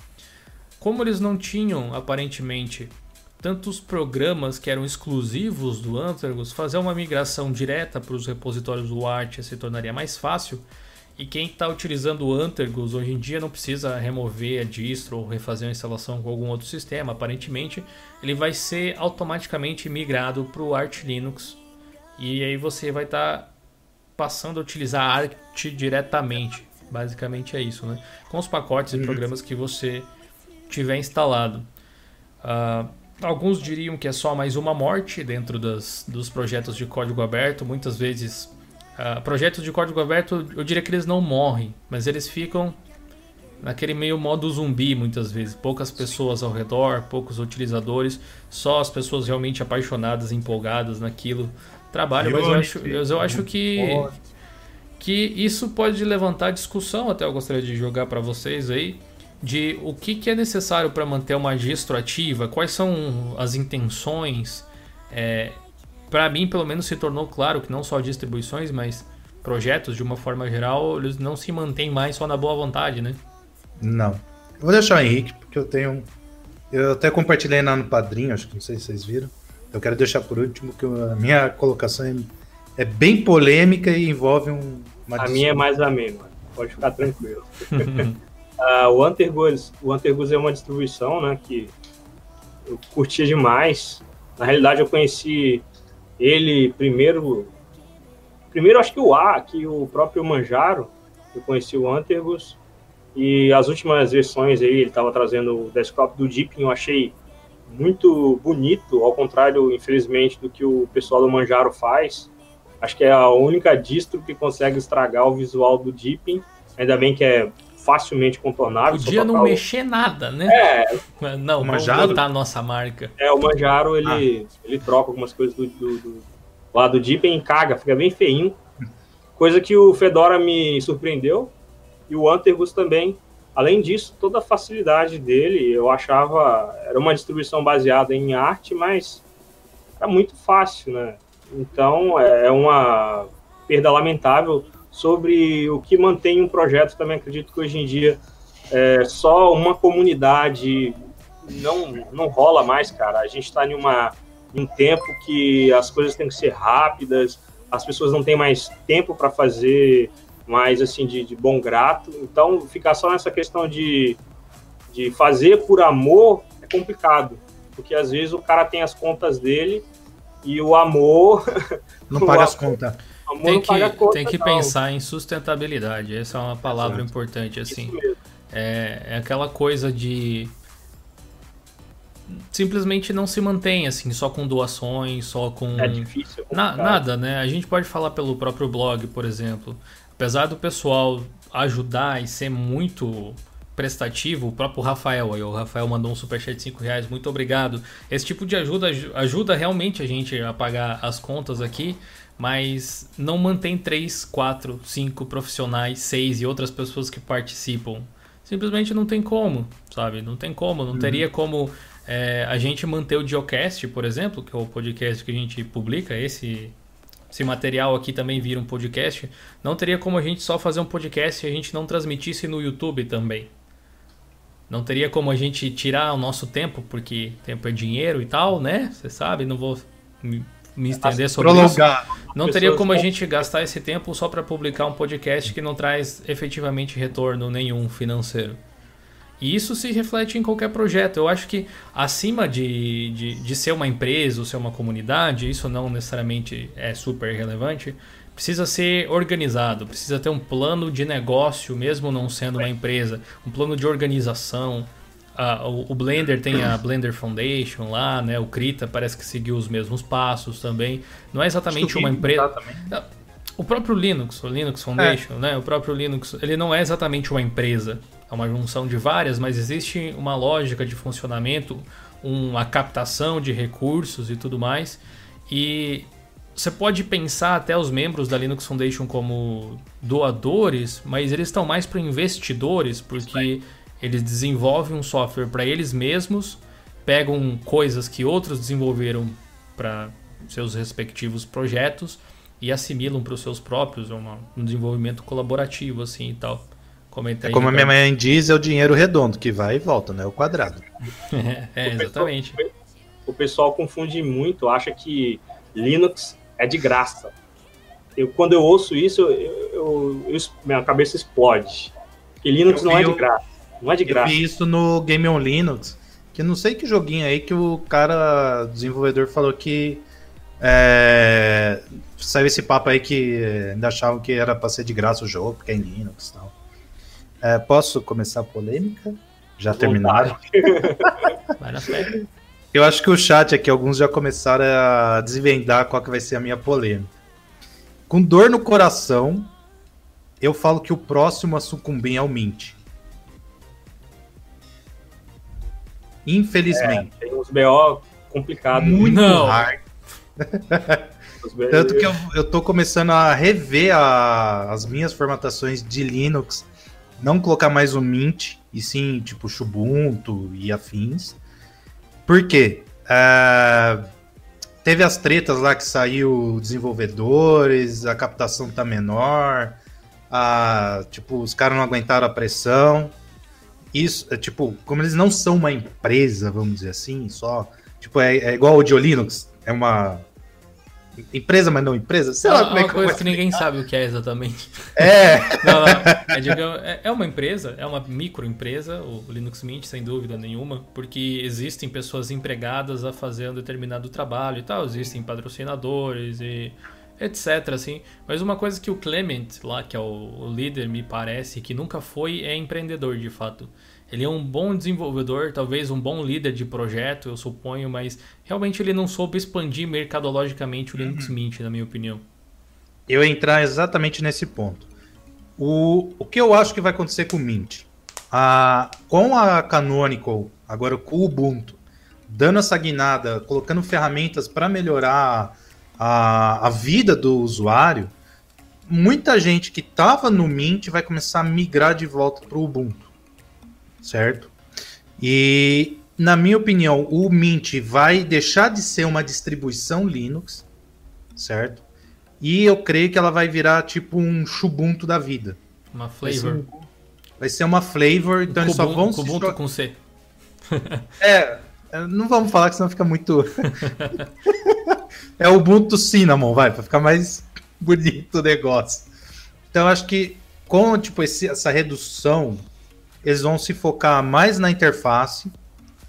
Como eles não tinham, aparentemente, tantos programas que eram exclusivos do Antergos, fazer uma migração direta para os repositórios do Art se tornaria mais fácil. E quem está utilizando o Antergos hoje em dia não precisa remover a distro ou refazer a instalação com algum outro sistema. Aparentemente, ele vai ser automaticamente migrado para o Arch Linux. E aí você vai estar tá passando a utilizar a Arch diretamente. Basicamente é isso, né? Com os pacotes e programas que você tiver instalado. Uh, alguns diriam que é só mais uma morte dentro das, dos projetos de código aberto. Muitas vezes Uh, projetos de código aberto, eu diria que eles não morrem, mas eles ficam naquele meio modo zumbi muitas vezes. Poucas pessoas ao redor, poucos utilizadores, só as pessoas realmente apaixonadas, empolgadas naquilo trabalham. Mas eu acho, eu acho que, que isso pode levantar discussão, até eu gostaria de jogar para vocês aí, de o que, que é necessário para manter uma distro ativa, quais são as intenções. É, para mim, pelo menos, se tornou claro que não só distribuições, mas projetos de uma forma geral, eles não se mantêm mais só na boa vontade, né? Não. Eu vou deixar o Henrique, porque eu tenho. Eu até compartilhei lá no padrinho, acho que não sei se vocês viram. Eu quero deixar por último que a minha colocação é, é bem polêmica e envolve um. a minha é mais amena, pode ficar tranquilo. uh, *laughs* o Antergos, o Antergos é uma distribuição, né, que eu curtia demais. Na realidade, eu conheci ele primeiro, primeiro acho que o A, que o próprio Manjaro, eu conheci o Antergos, e as últimas versões aí, ele estava trazendo o desktop do Deepin, eu achei muito bonito, ao contrário, infelizmente, do que o pessoal do Manjaro faz. Acho que é a única distro que consegue estragar o visual do Deepin, ainda bem que é facilmente contornável. Podia não mexer nada, né? É. Não, Manjaro, botar a nossa marca. É, o Manjaro, ele, ah. ele troca algumas coisas do, do, do lá do Deepin caga, fica bem feinho. Coisa que o Fedora me surpreendeu. E o Antergos também. Além disso, toda a facilidade dele, eu achava... Era uma distribuição baseada em arte, mas era muito fácil, né? Então, é uma perda lamentável sobre o que mantém um projeto. Também acredito que hoje em dia é, só uma comunidade não, não rola mais, cara. A gente está em, uma, em um tempo que as coisas têm que ser rápidas, as pessoas não têm mais tempo para fazer mais assim de, de, bom grato. Então, ficar só nessa questão de, de fazer por amor é complicado, porque às vezes o cara tem as contas dele e o amor não paga *laughs* as contas. Tem que, conta, tem que pensar em sustentabilidade. Essa é uma palavra Exato. importante assim. É, é aquela coisa de simplesmente não se mantém assim, só com doações, só com. É difícil. É Na, nada, né? A gente pode falar pelo próprio blog, por exemplo. Apesar do pessoal ajudar e ser muito prestativo, o próprio Rafael, aí o Rafael mandou um superchat de 5 reais, muito obrigado. Esse tipo de ajuda ajuda realmente a gente a pagar as contas aqui, mas não mantém 3, 4, 5 profissionais, 6 e outras pessoas que participam. Simplesmente não tem como, sabe? Não tem como, não uhum. teria como é, a gente manter o Geocast, por exemplo, que é o podcast que a gente publica, esse, esse material aqui também vira um podcast, não teria como a gente só fazer um podcast e a gente não transmitisse no YouTube também. Não teria como a gente tirar o nosso tempo, porque tempo é dinheiro e tal, né? Você sabe, não vou me, estender sobre Prolongar. isso. Não teria como a gente gastar esse tempo só para publicar um podcast que não traz efetivamente retorno nenhum financeiro. E isso se reflete em qualquer projeto. Eu acho que acima de, de, de ser uma empresa ou ser uma comunidade, isso não necessariamente é super relevante, precisa ser organizado, precisa ter um plano de negócio, mesmo não sendo uma empresa, um plano de organização. O, Blender tem a Blender Foundation lá, né? O Krita parece que seguiu os mesmos passos também. Não é exatamente uma empresa. Tá o próprio Linux, o Linux Foundation, é. né? O próprio Linux, ele não é exatamente uma empresa é uma junção de várias, mas existe uma lógica de funcionamento, uma captação de recursos e tudo mais. E você pode pensar até os membros da Linux Foundation como doadores, mas eles estão mais para investidores, porque eles desenvolvem um software para eles mesmos, pegam coisas que outros desenvolveram para seus respectivos projetos e assimilam para os seus próprios, é uma, um desenvolvimento colaborativo assim e tal. Comenta é como a minha mãe diz, é o dinheiro redondo que vai e volta, né? O quadrado. *laughs* é, exatamente. O pessoal, o pessoal confunde muito, acha que Linux é de graça. Eu, quando eu ouço isso, eu, eu, eu minha cabeça explode. Que Linux não é de graça. Não é de graça. Eu vi isso no Game on Linux, que não sei que joguinho aí que o cara, desenvolvedor, falou que é, saiu esse papo aí que ainda achavam que era pra ser de graça o jogo, porque é em Linux e tal. É, posso começar a polêmica? Já terminaram? *laughs* Vai na fé. Eu acho que o chat aqui, alguns já começaram a desvendar qual que vai ser a minha polêmica. Com dor no coração, eu falo que o próximo a sucumbir é o Mint. Infelizmente. É, tem uns BO complicados. Muito Não. hard. *laughs* Tanto que eu, eu tô começando a rever a, as minhas formatações de Linux não colocar mais o Mint, e sim, tipo, Ubuntu e afins. Por quê? Uh, teve as tretas lá que saiu desenvolvedores, a captação tá menor, a, tipo, os caras não aguentaram a pressão. Isso, é, tipo, como eles não são uma empresa, vamos dizer assim, só. Tipo, é, é igual o Linux, é uma empresa, mas não empresa? Sei não, lá como é, é que coisa que ninguém sabe o que é exatamente. É. *laughs* não, não. É, é, uma empresa, é uma microempresa, o Linux Mint, sem dúvida nenhuma, porque existem pessoas empregadas a fazer um determinado trabalho e tal, existem patrocinadores e etc, assim. Mas uma coisa que o Clement, lá, que é o líder, me parece, que nunca foi, é empreendedor, de fato. Ele é um bom desenvolvedor, talvez um bom líder de projeto, eu suponho, mas realmente ele não soube expandir mercadologicamente o Linux uhum. Mint, na minha opinião. Eu ia entrar exatamente nesse ponto. O, o que eu acho que vai acontecer com o Mint? A, com a Canonical, agora com o Ubuntu, dando essa guinada, colocando ferramentas para melhorar a, a vida do usuário, muita gente que estava no Mint vai começar a migrar de volta para o Ubuntu certo? E, na minha opinião, o Mint vai deixar de ser uma distribuição Linux, certo? E eu creio que ela vai virar tipo um Ubuntu da vida. Uma flavor. Vai ser, um, vai ser uma flavor, então eles só vão Ubuntu se... com C. é, não vamos falar que senão fica muito. *laughs* é o Ubuntu Cinnamon, vai, para ficar mais bonito o negócio. Então acho que com tipo esse, essa redução eles vão se focar mais na interface,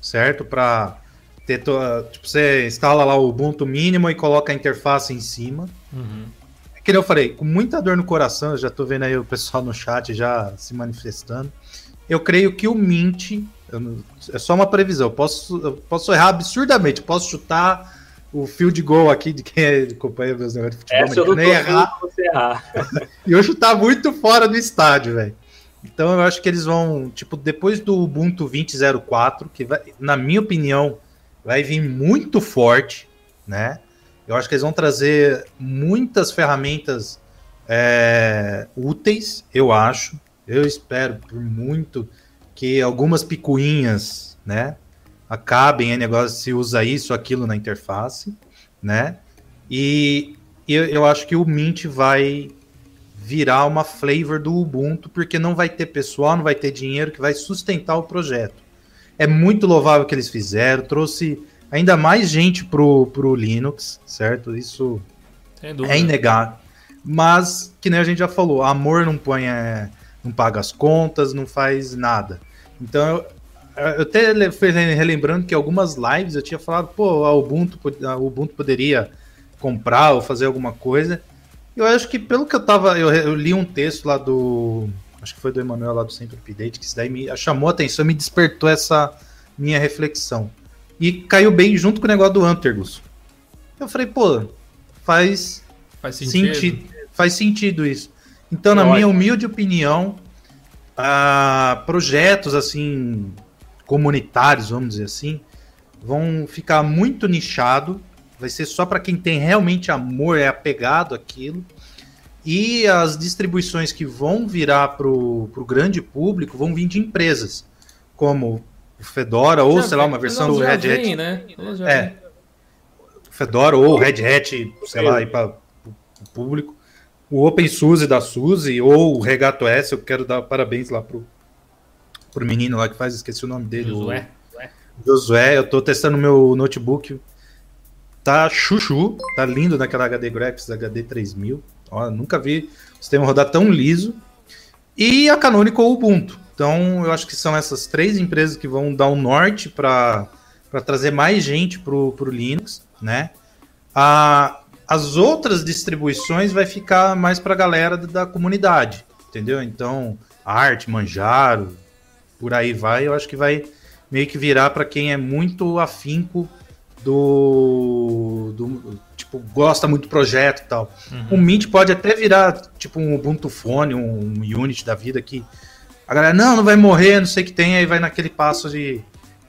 certo? Para ter to... tipo, você instala lá o Ubuntu mínimo e coloca a interface em cima. Uhum. Que eu falei, com muita dor no coração, eu já tô vendo aí o pessoal no chat já se manifestando. Eu creio que o Mint, é só uma previsão, eu posso, eu posso errar absurdamente, posso chutar o field goal aqui de quem é, acompanha meus negócios de futebol. Essa eu não nem errar. Você errar. *laughs* e eu chutar muito fora do estádio, velho. Então eu acho que eles vão, tipo, depois do Ubuntu 20.04, que vai, na minha opinião, vai vir muito forte, né? Eu acho que eles vão trazer muitas ferramentas é, úteis, eu acho. Eu espero por muito que algumas picuinhas, né? Acabem, é negócio se usa isso, aquilo na interface, né? E eu, eu acho que o Mint vai virar uma flavor do Ubuntu, porque não vai ter pessoal, não vai ter dinheiro que vai sustentar o projeto. É muito louvável o que eles fizeram, trouxe ainda mais gente pro, pro Linux, certo? Isso é inegável. Mas, que nem a gente já falou, amor não põe, é, não paga as contas, não faz nada. Então, eu, eu até relembrando que algumas lives eu tinha falado, pô, a Ubuntu, a Ubuntu poderia comprar ou fazer alguma coisa. Eu acho que pelo que eu tava. Eu, eu li um texto lá do. Acho que foi do Emanuel lá do Centro Update, que isso daí me chamou a atenção, me despertou essa minha reflexão. E caiu bem junto com o negócio do Antergus. Eu falei, pô, faz, faz sentido. sentido. Faz sentido isso. Então, na minha humilde opinião, uh, projetos assim comunitários, vamos dizer assim, vão ficar muito nichado vai ser só para quem tem realmente amor, é apegado àquilo. E as distribuições que vão virar para o grande público vão vir de empresas, como o Fedora, ou já sei lá, uma versão do Red vem, Hat. Né? É. Fedora ou Red Hat, sei lá, para o público. O OpenSUSE da SUSE, ou o Regato S, eu quero dar parabéns lá pro, pro menino lá que faz, esqueci o nome dele. Josué. O Josué, eu estou testando meu notebook Tá chuchu, tá lindo naquela HD Graphics HD 3000. Ó, nunca vi o sistema rodar tão liso. E a Canonical Ubuntu. Então, eu acho que são essas três empresas que vão dar um norte para trazer mais gente para o Linux, né? A, as outras distribuições vai ficar mais para a galera da, da comunidade, entendeu? Então, arte, Manjaro, por aí vai, eu acho que vai meio que virar para quem é muito afinco do, do tipo gosta muito do projeto e tal. Uhum. O Mint pode até virar tipo um Ubuntu Phone, um Unity da vida que a galera não, não vai morrer, não sei o que tem, aí vai naquele passo de,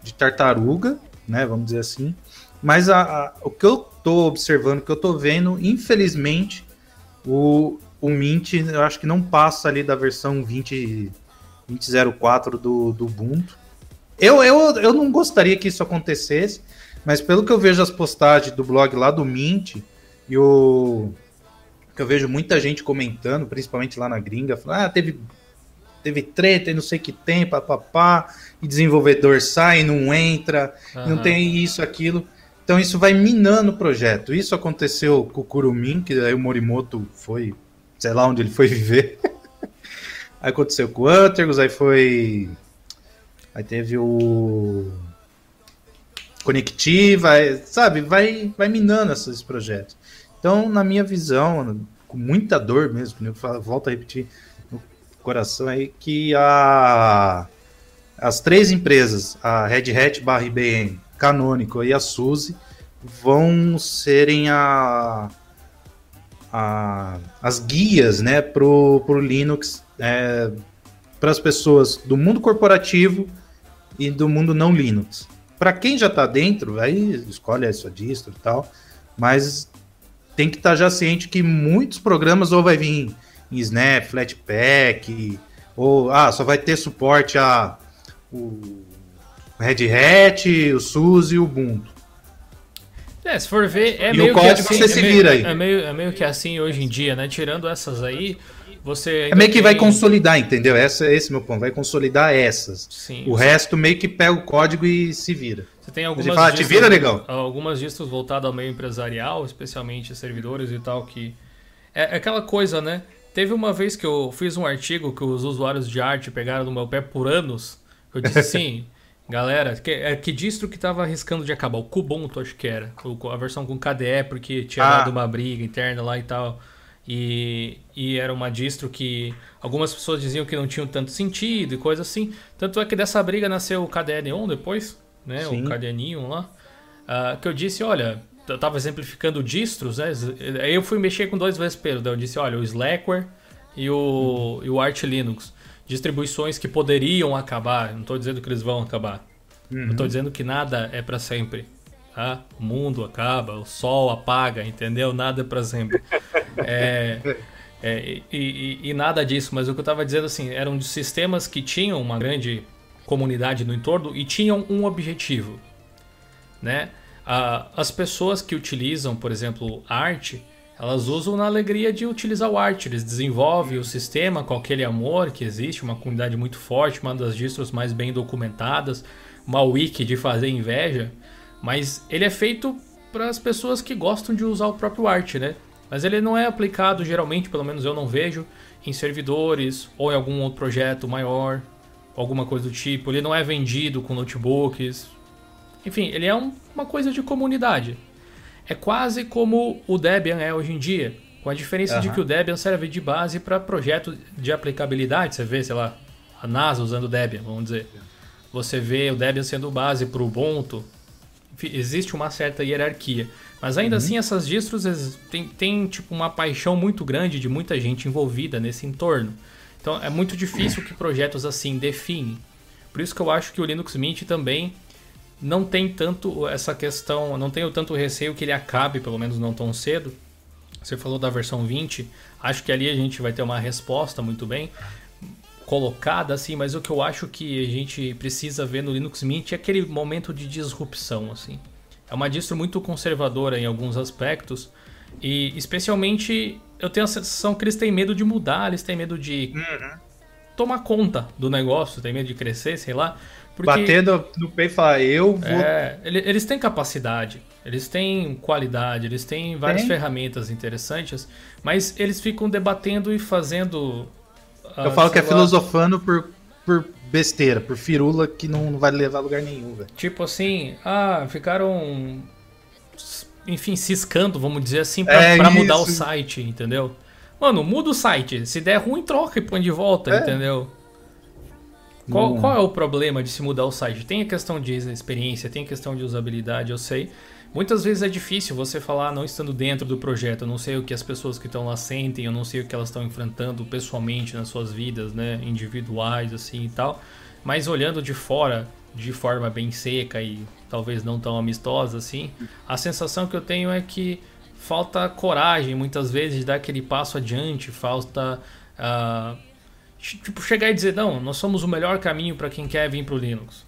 de tartaruga, né, vamos dizer assim. Mas a, a, o que eu tô observando, o que eu tô vendo, infelizmente, o, o Mint, eu acho que não passa ali da versão 20 20.04 do, do Ubuntu. Eu, eu, eu não gostaria que isso acontecesse, mas pelo que eu vejo as postagens do blog lá do Mint, e o que eu vejo muita gente comentando, principalmente lá na gringa, falando, ah, teve, teve treta e não sei o que tem, papapá, e desenvolvedor sai, não entra, uhum. não tem isso, aquilo. Então isso vai minando o projeto. Isso aconteceu com o Kurumin, que aí o Morimoto foi, sei lá onde ele foi viver. *laughs* aí aconteceu com o Antergos, aí foi. Aí teve o conectiva, sabe? Vai, vai minando esses projetos. Então, na minha visão, com muita dor mesmo, eu falo, volto a repetir no coração aí, que a, as três empresas, a Red Hat barra IBM, Canonical e a SUSE, vão serem a, a, as guias né, para o Linux é, para as pessoas do mundo corporativo e do mundo não Linux. Para quem já está dentro, aí escolhe a sua distro e tal, mas tem que estar tá já ciente que muitos programas ou vai vir em Snap, Flatpak, ou ah, só vai ter suporte a o Red Hat, o SUSE e o Ubuntu. É, se for ver, é e meio o código que assim, você é se meio, vira aí. É meio, é meio que assim hoje em dia, né? Tirando essas aí, você é meio que tem... vai consolidar, entendeu? Essa, esse é meu ponto, vai consolidar essas. Sim, o sim. resto meio que pega o código e se vira. Você tem algumas fala, te vira, legal. Algumas distros voltadas ao meio empresarial, especialmente servidores e tal, que é, é aquela coisa, né? Teve uma vez que eu fiz um artigo que os usuários de arte pegaram no meu pé por anos. Eu disse *laughs* assim, galera, que, é, que distro que tava arriscando de acabar? O Kubuntu, acho que era. A versão com KDE, porque tinha ah. dado uma briga interna lá e tal. E, e era uma distro que algumas pessoas diziam que não tinham tanto sentido e coisa assim. Tanto é que dessa briga nasceu o KDE Neon depois, né? Sim. O KDE Neon lá. Uh, que eu disse, olha, eu tava exemplificando distros, né? Aí eu fui mexer com dois vesperos. Daí eu disse, olha, o Slackware e o, uhum. e o Arch Linux. Distribuições que poderiam acabar. Não estou dizendo que eles vão acabar. Uhum. Estou dizendo que nada é para sempre. Tá? O mundo acaba, o sol apaga, entendeu? Nada é para sempre. É, é, e, e, e, nada disso, mas o que eu estava dizendo assim, eram sistemas que tinham uma grande comunidade no entorno e tinham um objetivo, né? as pessoas que utilizam, por exemplo, arte, elas usam na alegria de utilizar o arte. Eles desenvolvem o sistema com aquele amor que existe, uma comunidade muito forte, uma das distros mais bem documentadas, uma wiki de fazer inveja. Mas ele é feito para as pessoas que gostam de usar o próprio arte, né? Mas ele não é aplicado geralmente, pelo menos eu não vejo, em servidores ou em algum outro projeto maior, alguma coisa do tipo. Ele não é vendido com notebooks, enfim, ele é um, uma coisa de comunidade. É quase como o Debian é hoje em dia, com a diferença uhum. de que o Debian serve de base para projetos de aplicabilidade. Você vê, sei lá, a NASA usando o Debian, vamos dizer. Você vê o Debian sendo base para o Ubuntu. Existe uma certa hierarquia. Mas ainda uhum. assim, essas distros têm, têm tipo, uma paixão muito grande de muita gente envolvida nesse entorno. Então é muito difícil que projetos assim definem. Por isso que eu acho que o Linux Mint também não tem tanto essa questão, não tenho tanto receio que ele acabe, pelo menos não tão cedo. Você falou da versão 20, acho que ali a gente vai ter uma resposta muito bem colocada assim, mas o que eu acho que a gente precisa ver no Linux Mint é aquele momento de disrupção assim. É uma distro muito conservadora em alguns aspectos e especialmente eu tenho a sensação que eles têm medo de mudar, eles têm medo de uhum. tomar conta do negócio, têm medo de crescer, sei lá. Porque, Bater no, no peito e falar, eu vou. É, eles têm capacidade, eles têm qualidade, eles têm várias Tem. ferramentas interessantes, mas eles ficam debatendo e fazendo. Eu falo que é lá, filosofando por, por besteira, por firula que não, não vai levar a lugar nenhum, velho. Tipo assim, ah, ficaram. Enfim, ciscando, vamos dizer assim, pra, é pra mudar o site, entendeu? Mano, muda o site. Se der ruim, troca e põe de volta, é. entendeu? Qual, qual, é o problema de se mudar o site? Tem a questão de experiência, tem a questão de usabilidade, eu sei. Muitas vezes é difícil você falar não estando dentro do projeto. Eu não sei o que as pessoas que estão lá sentem, eu não sei o que elas estão enfrentando pessoalmente nas suas vidas, né, individuais assim e tal. Mas olhando de fora, de forma bem seca e talvez não tão amistosa assim, a sensação que eu tenho é que falta coragem muitas vezes de dar aquele passo adiante, falta uh, tipo, chegar e dizer, não, nós somos o melhor caminho para quem quer vir para o Linux?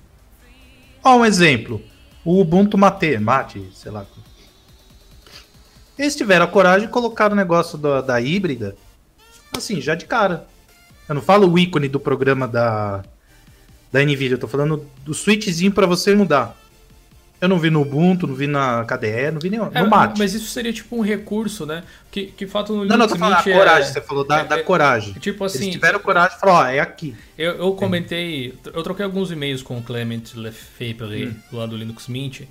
Ó, um exemplo. O Ubuntu Mate, Mate, sei lá. Eles tiveram a coragem de colocar o negócio da, da híbrida, assim, já de cara. Eu não falo o ícone do programa da, da NVIDIA, eu tô falando do switchzinho para você mudar. Eu não vi no Ubuntu, não vi na KDE, não vi nenhum. É, no Mate. Mas isso seria tipo um recurso, né? Que, que fato no Linux Não, não, tô falando da é, coragem, você falou da, é, da coragem. Tipo assim. Eles tiveram coragem e falaram, ó, é aqui. Eu, eu comentei, eu troquei alguns e-mails com o Clement Lefebvre, hum. lá do Linux Mint.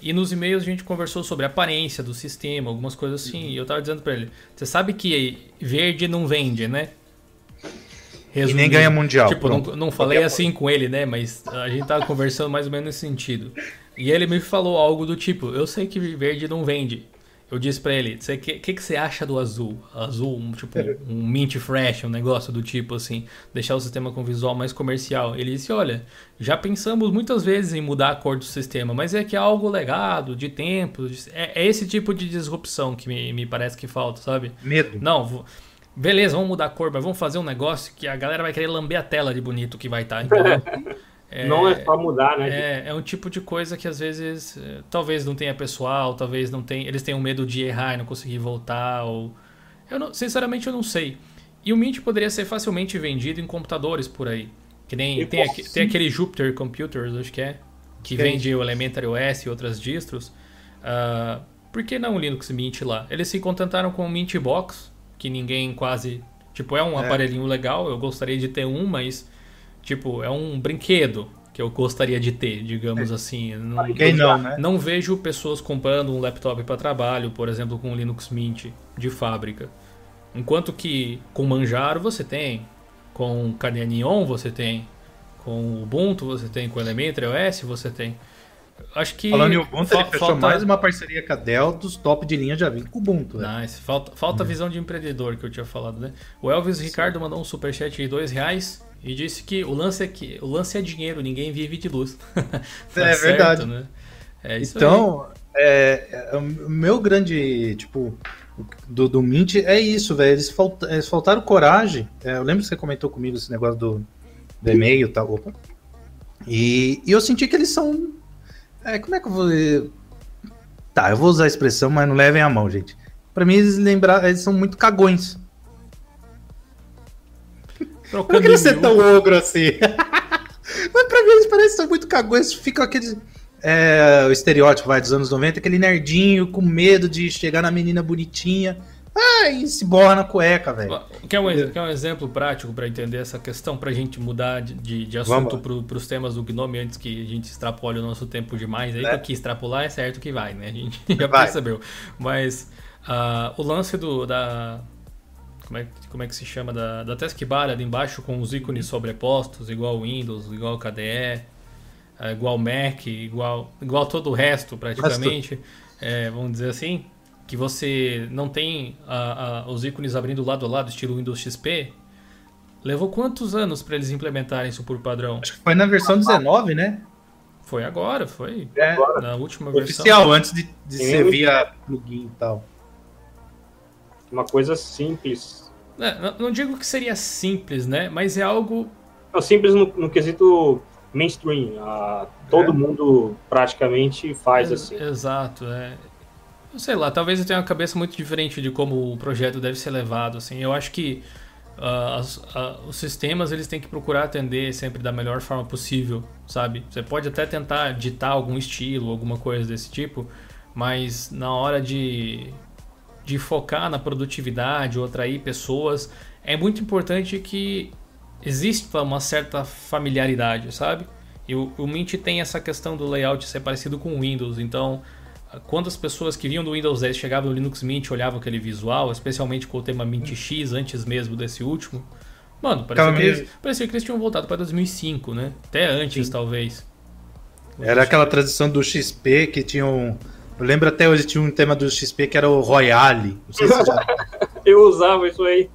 E nos e-mails a gente conversou sobre a aparência do sistema, algumas coisas assim. Uhum. E eu tava dizendo pra ele: você sabe que verde não vende, né? Resumindo, e nem ganha mundial. Tipo, não, não falei assim com ele, né? Mas a gente tava conversando mais ou menos nesse sentido. E ele me falou algo do tipo: Eu sei que verde não vende. Eu disse para ele: O que, que, que você acha do azul? Azul, um, tipo *laughs* um mint fresh, um negócio do tipo assim, deixar o sistema com visual mais comercial. Ele disse: Olha, já pensamos muitas vezes em mudar a cor do sistema, mas é que é algo legado, de tempo. É, é esse tipo de disrupção que me, me parece que falta, sabe? Medo. Não, beleza, vamos mudar a cor, mas vamos fazer um negócio que a galera vai querer lamber a tela de bonito que vai estar, tá, entendeu? *laughs* É, não é só mudar, né? É, é um tipo de coisa que às vezes é, talvez não tenha pessoal, talvez não tenha. Eles tenham medo de errar e não conseguir voltar. Ou. Eu não, sinceramente eu não sei. E o Mint poderia ser facilmente vendido em computadores por aí. Que nem tem, tem aquele Jupyter Computers, acho que é. Que vende o Elementary OS e outras distros. Uh, por que não o Linux Mint lá? Eles se contentaram com o Mint Box, que ninguém quase Tipo, é um é. aparelhinho legal, eu gostaria de ter um, mas, tipo, é um brinquedo que eu gostaria de ter, digamos é. assim. Não, não, né? não vejo pessoas comprando um laptop para trabalho, por exemplo, com Linux Mint de fábrica. Enquanto que com Manjaro você tem, com Neon você tem, com Ubuntu você tem, com Elementary OS você tem. Acho que. Falando em Ubuntu, ele fechou falta... mais uma parceria com a Dell dos top de linha já vem com o Ubuntu. Né? Nice. Falta, falta uhum. visão de empreendedor que eu tinha falado, né? O Elvis Sim. Ricardo mandou um superchat de dois reais e disse que o lance é que o lance é dinheiro, ninguém vive de luz. *laughs* tá é certo, verdade. Né? É então, é, é, o meu grande tipo do, do Mint é isso, velho. Eles, falt, eles faltaram coragem. É, eu lembro que você comentou comigo esse negócio do, do e-mail e tal. Opa. E, e eu senti que eles são. É, como é que eu vou. Tá, eu vou usar a expressão, mas não levem a mão, gente. Pra mim, eles lembrar, eles são muito cagões. *laughs* Trocando não queria ser tão ogro assim. *laughs* mas pra mim, eles parecem ser muito cagões. Ficam aqueles é, o estereótipo vai dos anos 90, aquele nerdinho com medo de chegar na menina bonitinha. Ah, e se borra na cueca, velho. Quer, um, quer um exemplo prático para entender essa questão, pra gente mudar de, de, de assunto pro, pros temas do Gnome antes que a gente extrapole o nosso tempo demais. Aí, é. aqui extrapolar é certo que vai, né? A gente *laughs* já vai. percebeu. Mas uh, o lance do, da. Como é, como é que se chama? Da, da taskbar ali embaixo com os ícones sobrepostos, igual Windows, igual KDE é, igual Mac, igual, igual todo o resto praticamente, é, vamos dizer assim, que você não tem a, a, os ícones abrindo lado a lado, estilo Windows XP, levou quantos anos para eles implementarem isso por padrão? Acho que foi na versão 19, né? Foi agora, foi é, na última versão. Oficial, antes de, de ser via plugin e tal. Uma coisa simples. É, não, não, digo que seria simples, né? Mas é algo. Não, simples no, no quesito mainstream. A, todo é. mundo praticamente faz é, assim. Exato, é. Sei lá, talvez eu tenha uma cabeça muito diferente de como o projeto deve ser levado. Assim, eu acho que uh, as, uh, os sistemas eles têm que procurar atender sempre da melhor forma possível, sabe? Você pode até tentar ditar algum estilo, alguma coisa desse tipo, mas na hora de, de focar na produtividade ou atrair pessoas, é muito importante que existe uma certa familiaridade, sabe? E o, o Mint tem essa questão do layout ser parecido com o Windows, então quando as pessoas que vinham do Windows 10 chegavam no Linux Mint olhavam aquele visual, especialmente com o tema Mint X antes mesmo desse último, mano, parecia, que eles, parecia que eles tinham voltado para 2005, né? Até antes, Sim. talvez. Era aquela transição do XP que tinha um. Eu lembro até hoje tinha um tema do XP que era o Royale. Não sei se já... *laughs* eu usava isso aí.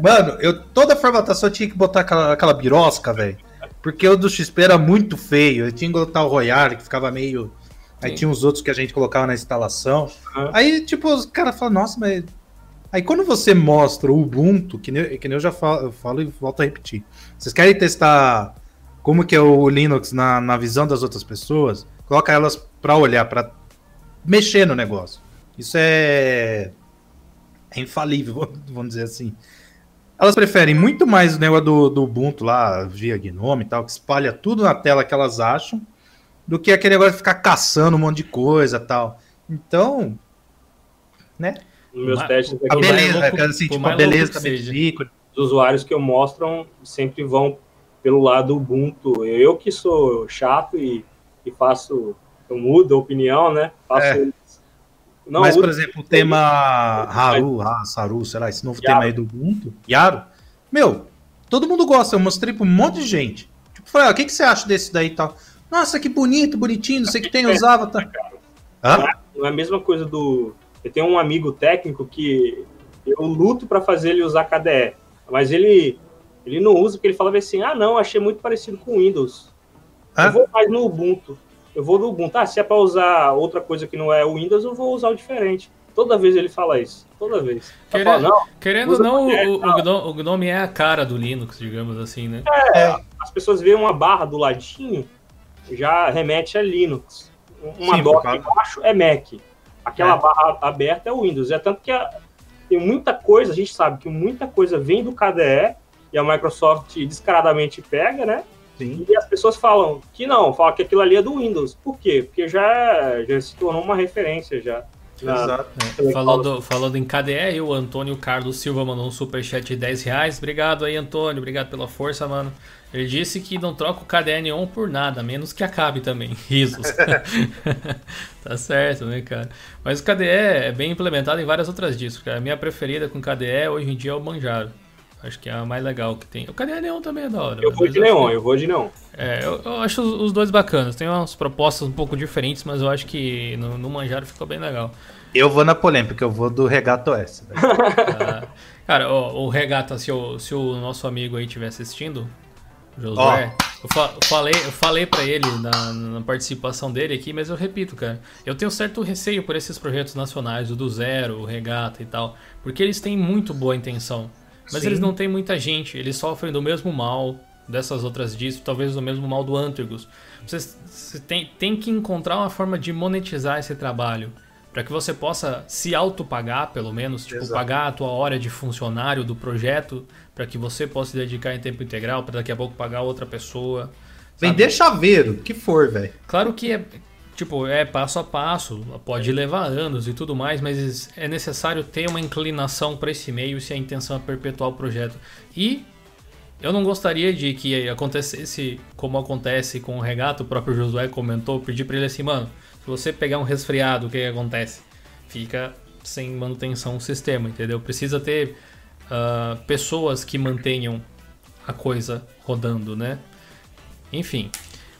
Mano, eu toda a formatação tinha que botar aquela, aquela birosca, velho. Porque o do XP era muito feio. Eu tinha que botar o Royale, que ficava meio. Aí Sim. tinha os outros que a gente colocava na instalação. Uhum. Aí, tipo, os caras falam, nossa, mas. Aí quando você mostra o Ubuntu, que nem, que nem eu já falo, eu falo e volto a repetir. Vocês querem testar como que é o Linux na, na visão das outras pessoas? Coloca elas para olhar, para mexer no negócio. Isso é é infalível, *laughs* vamos dizer assim. Elas preferem muito mais o negócio do, do Ubuntu lá, via Gnome e tal, que espalha tudo na tela que elas acham, do que aquele negócio de ficar caçando um monte de coisa tal. Então, né? Meus testes aqui, a beleza, louco, assim, tipo, a beleza também fica. Os usuários que eu mostram sempre vão pelo lado Ubuntu. Eu que sou chato e, e faço, eu mudo a opinião, né? Faço é. Não, Mas, por exemplo, o tema Haru, ha, Saru, sei lá, esse novo Yaro. tema aí do Ubuntu, Yaro, meu, todo mundo gosta, eu mostrei pra um monte de gente. Tipo, falei, ah, o que, que você acha desse daí e tal? Nossa, que bonito, bonitinho, não sei o que tem, usava, tá? Hã? Não é a mesma coisa do... Eu tenho um amigo técnico que eu luto para fazer ele usar KDE, mas ele, ele não usa porque ele falava assim, ah, não, achei muito parecido com Windows. Hã? Eu vou mais no Ubuntu eu vou do Ubuntu. Ah, se é para usar outra coisa que não é o Windows, eu vou usar o diferente. Toda vez ele fala isso. Toda vez. Querendo, fala, não, querendo ou não, o, o, Gnome, o, Gnome, é a cara do Linux, digamos assim, né? É, as pessoas veem uma barra do ladinho, já remete a Linux. Uma dock embaixo é Mac. Aquela é. barra aberta é o Windows. É tanto que a, tem muita coisa, a gente sabe que muita coisa vem do KDE e a Microsoft descaradamente pega, né? Sim. E as pessoas falam que não, falam que aquilo ali é do Windows. Por quê? Porque já, já se tornou uma referência já. Exato. É, falando, falando em KDR, o Antônio Carlos Silva mandou um superchat de 10 reais. Obrigado aí, Antônio. Obrigado pela força, mano. Ele disse que não troca o KDE Neon por nada, menos que acabe também. *laughs* Risos. *laughs* tá certo, né, cara? Mas o KDE é bem implementado em várias outras discos, cara. A minha preferida com KDE hoje em dia é o Manjaro. Acho que é a mais legal que tem. O KDE Neon também é da hora. Eu vou de Neon, eu vou de Neon. É, eu, eu acho os, os, dois bacanas. Tem umas propostas um pouco diferentes, mas eu acho que no, no Manjaro ficou bem legal. Eu vou na polêmica, eu vou do Regato S. *laughs* ah, cara, o, o Regata, se o, se o nosso amigo aí estiver assistindo, Josué, eu, fa falei, eu falei para ele na, na, participação dele aqui, mas eu repito, cara. Eu tenho certo receio por esses projetos nacionais, o do Zero, o Regata e tal, porque eles têm muito boa intenção, mas Sim. eles não têm muita gente, eles sofrem do mesmo mal dessas outras discos, talvez do mesmo mal do Antergus. Você, você tem, tem que encontrar uma forma de monetizar esse trabalho para que você possa se autopagar, pelo menos, tipo, Exato. pagar a tua hora de funcionário do projeto, para que você possa se dedicar em tempo integral, para daqui a pouco pagar outra pessoa. Vender chaveiro, que for, velho. Claro que é, tipo, é passo a passo, pode levar anos e tudo mais, mas é necessário ter uma inclinação para esse meio se a intenção é perpetuar o projeto. E eu não gostaria de que acontecesse como acontece com o regato, o próprio Josué comentou, pedir para ele assim, mano, se você pegar um resfriado, o que, que acontece? Fica sem manutenção o sistema, entendeu? Precisa ter uh, pessoas que mantenham a coisa rodando, né? Enfim.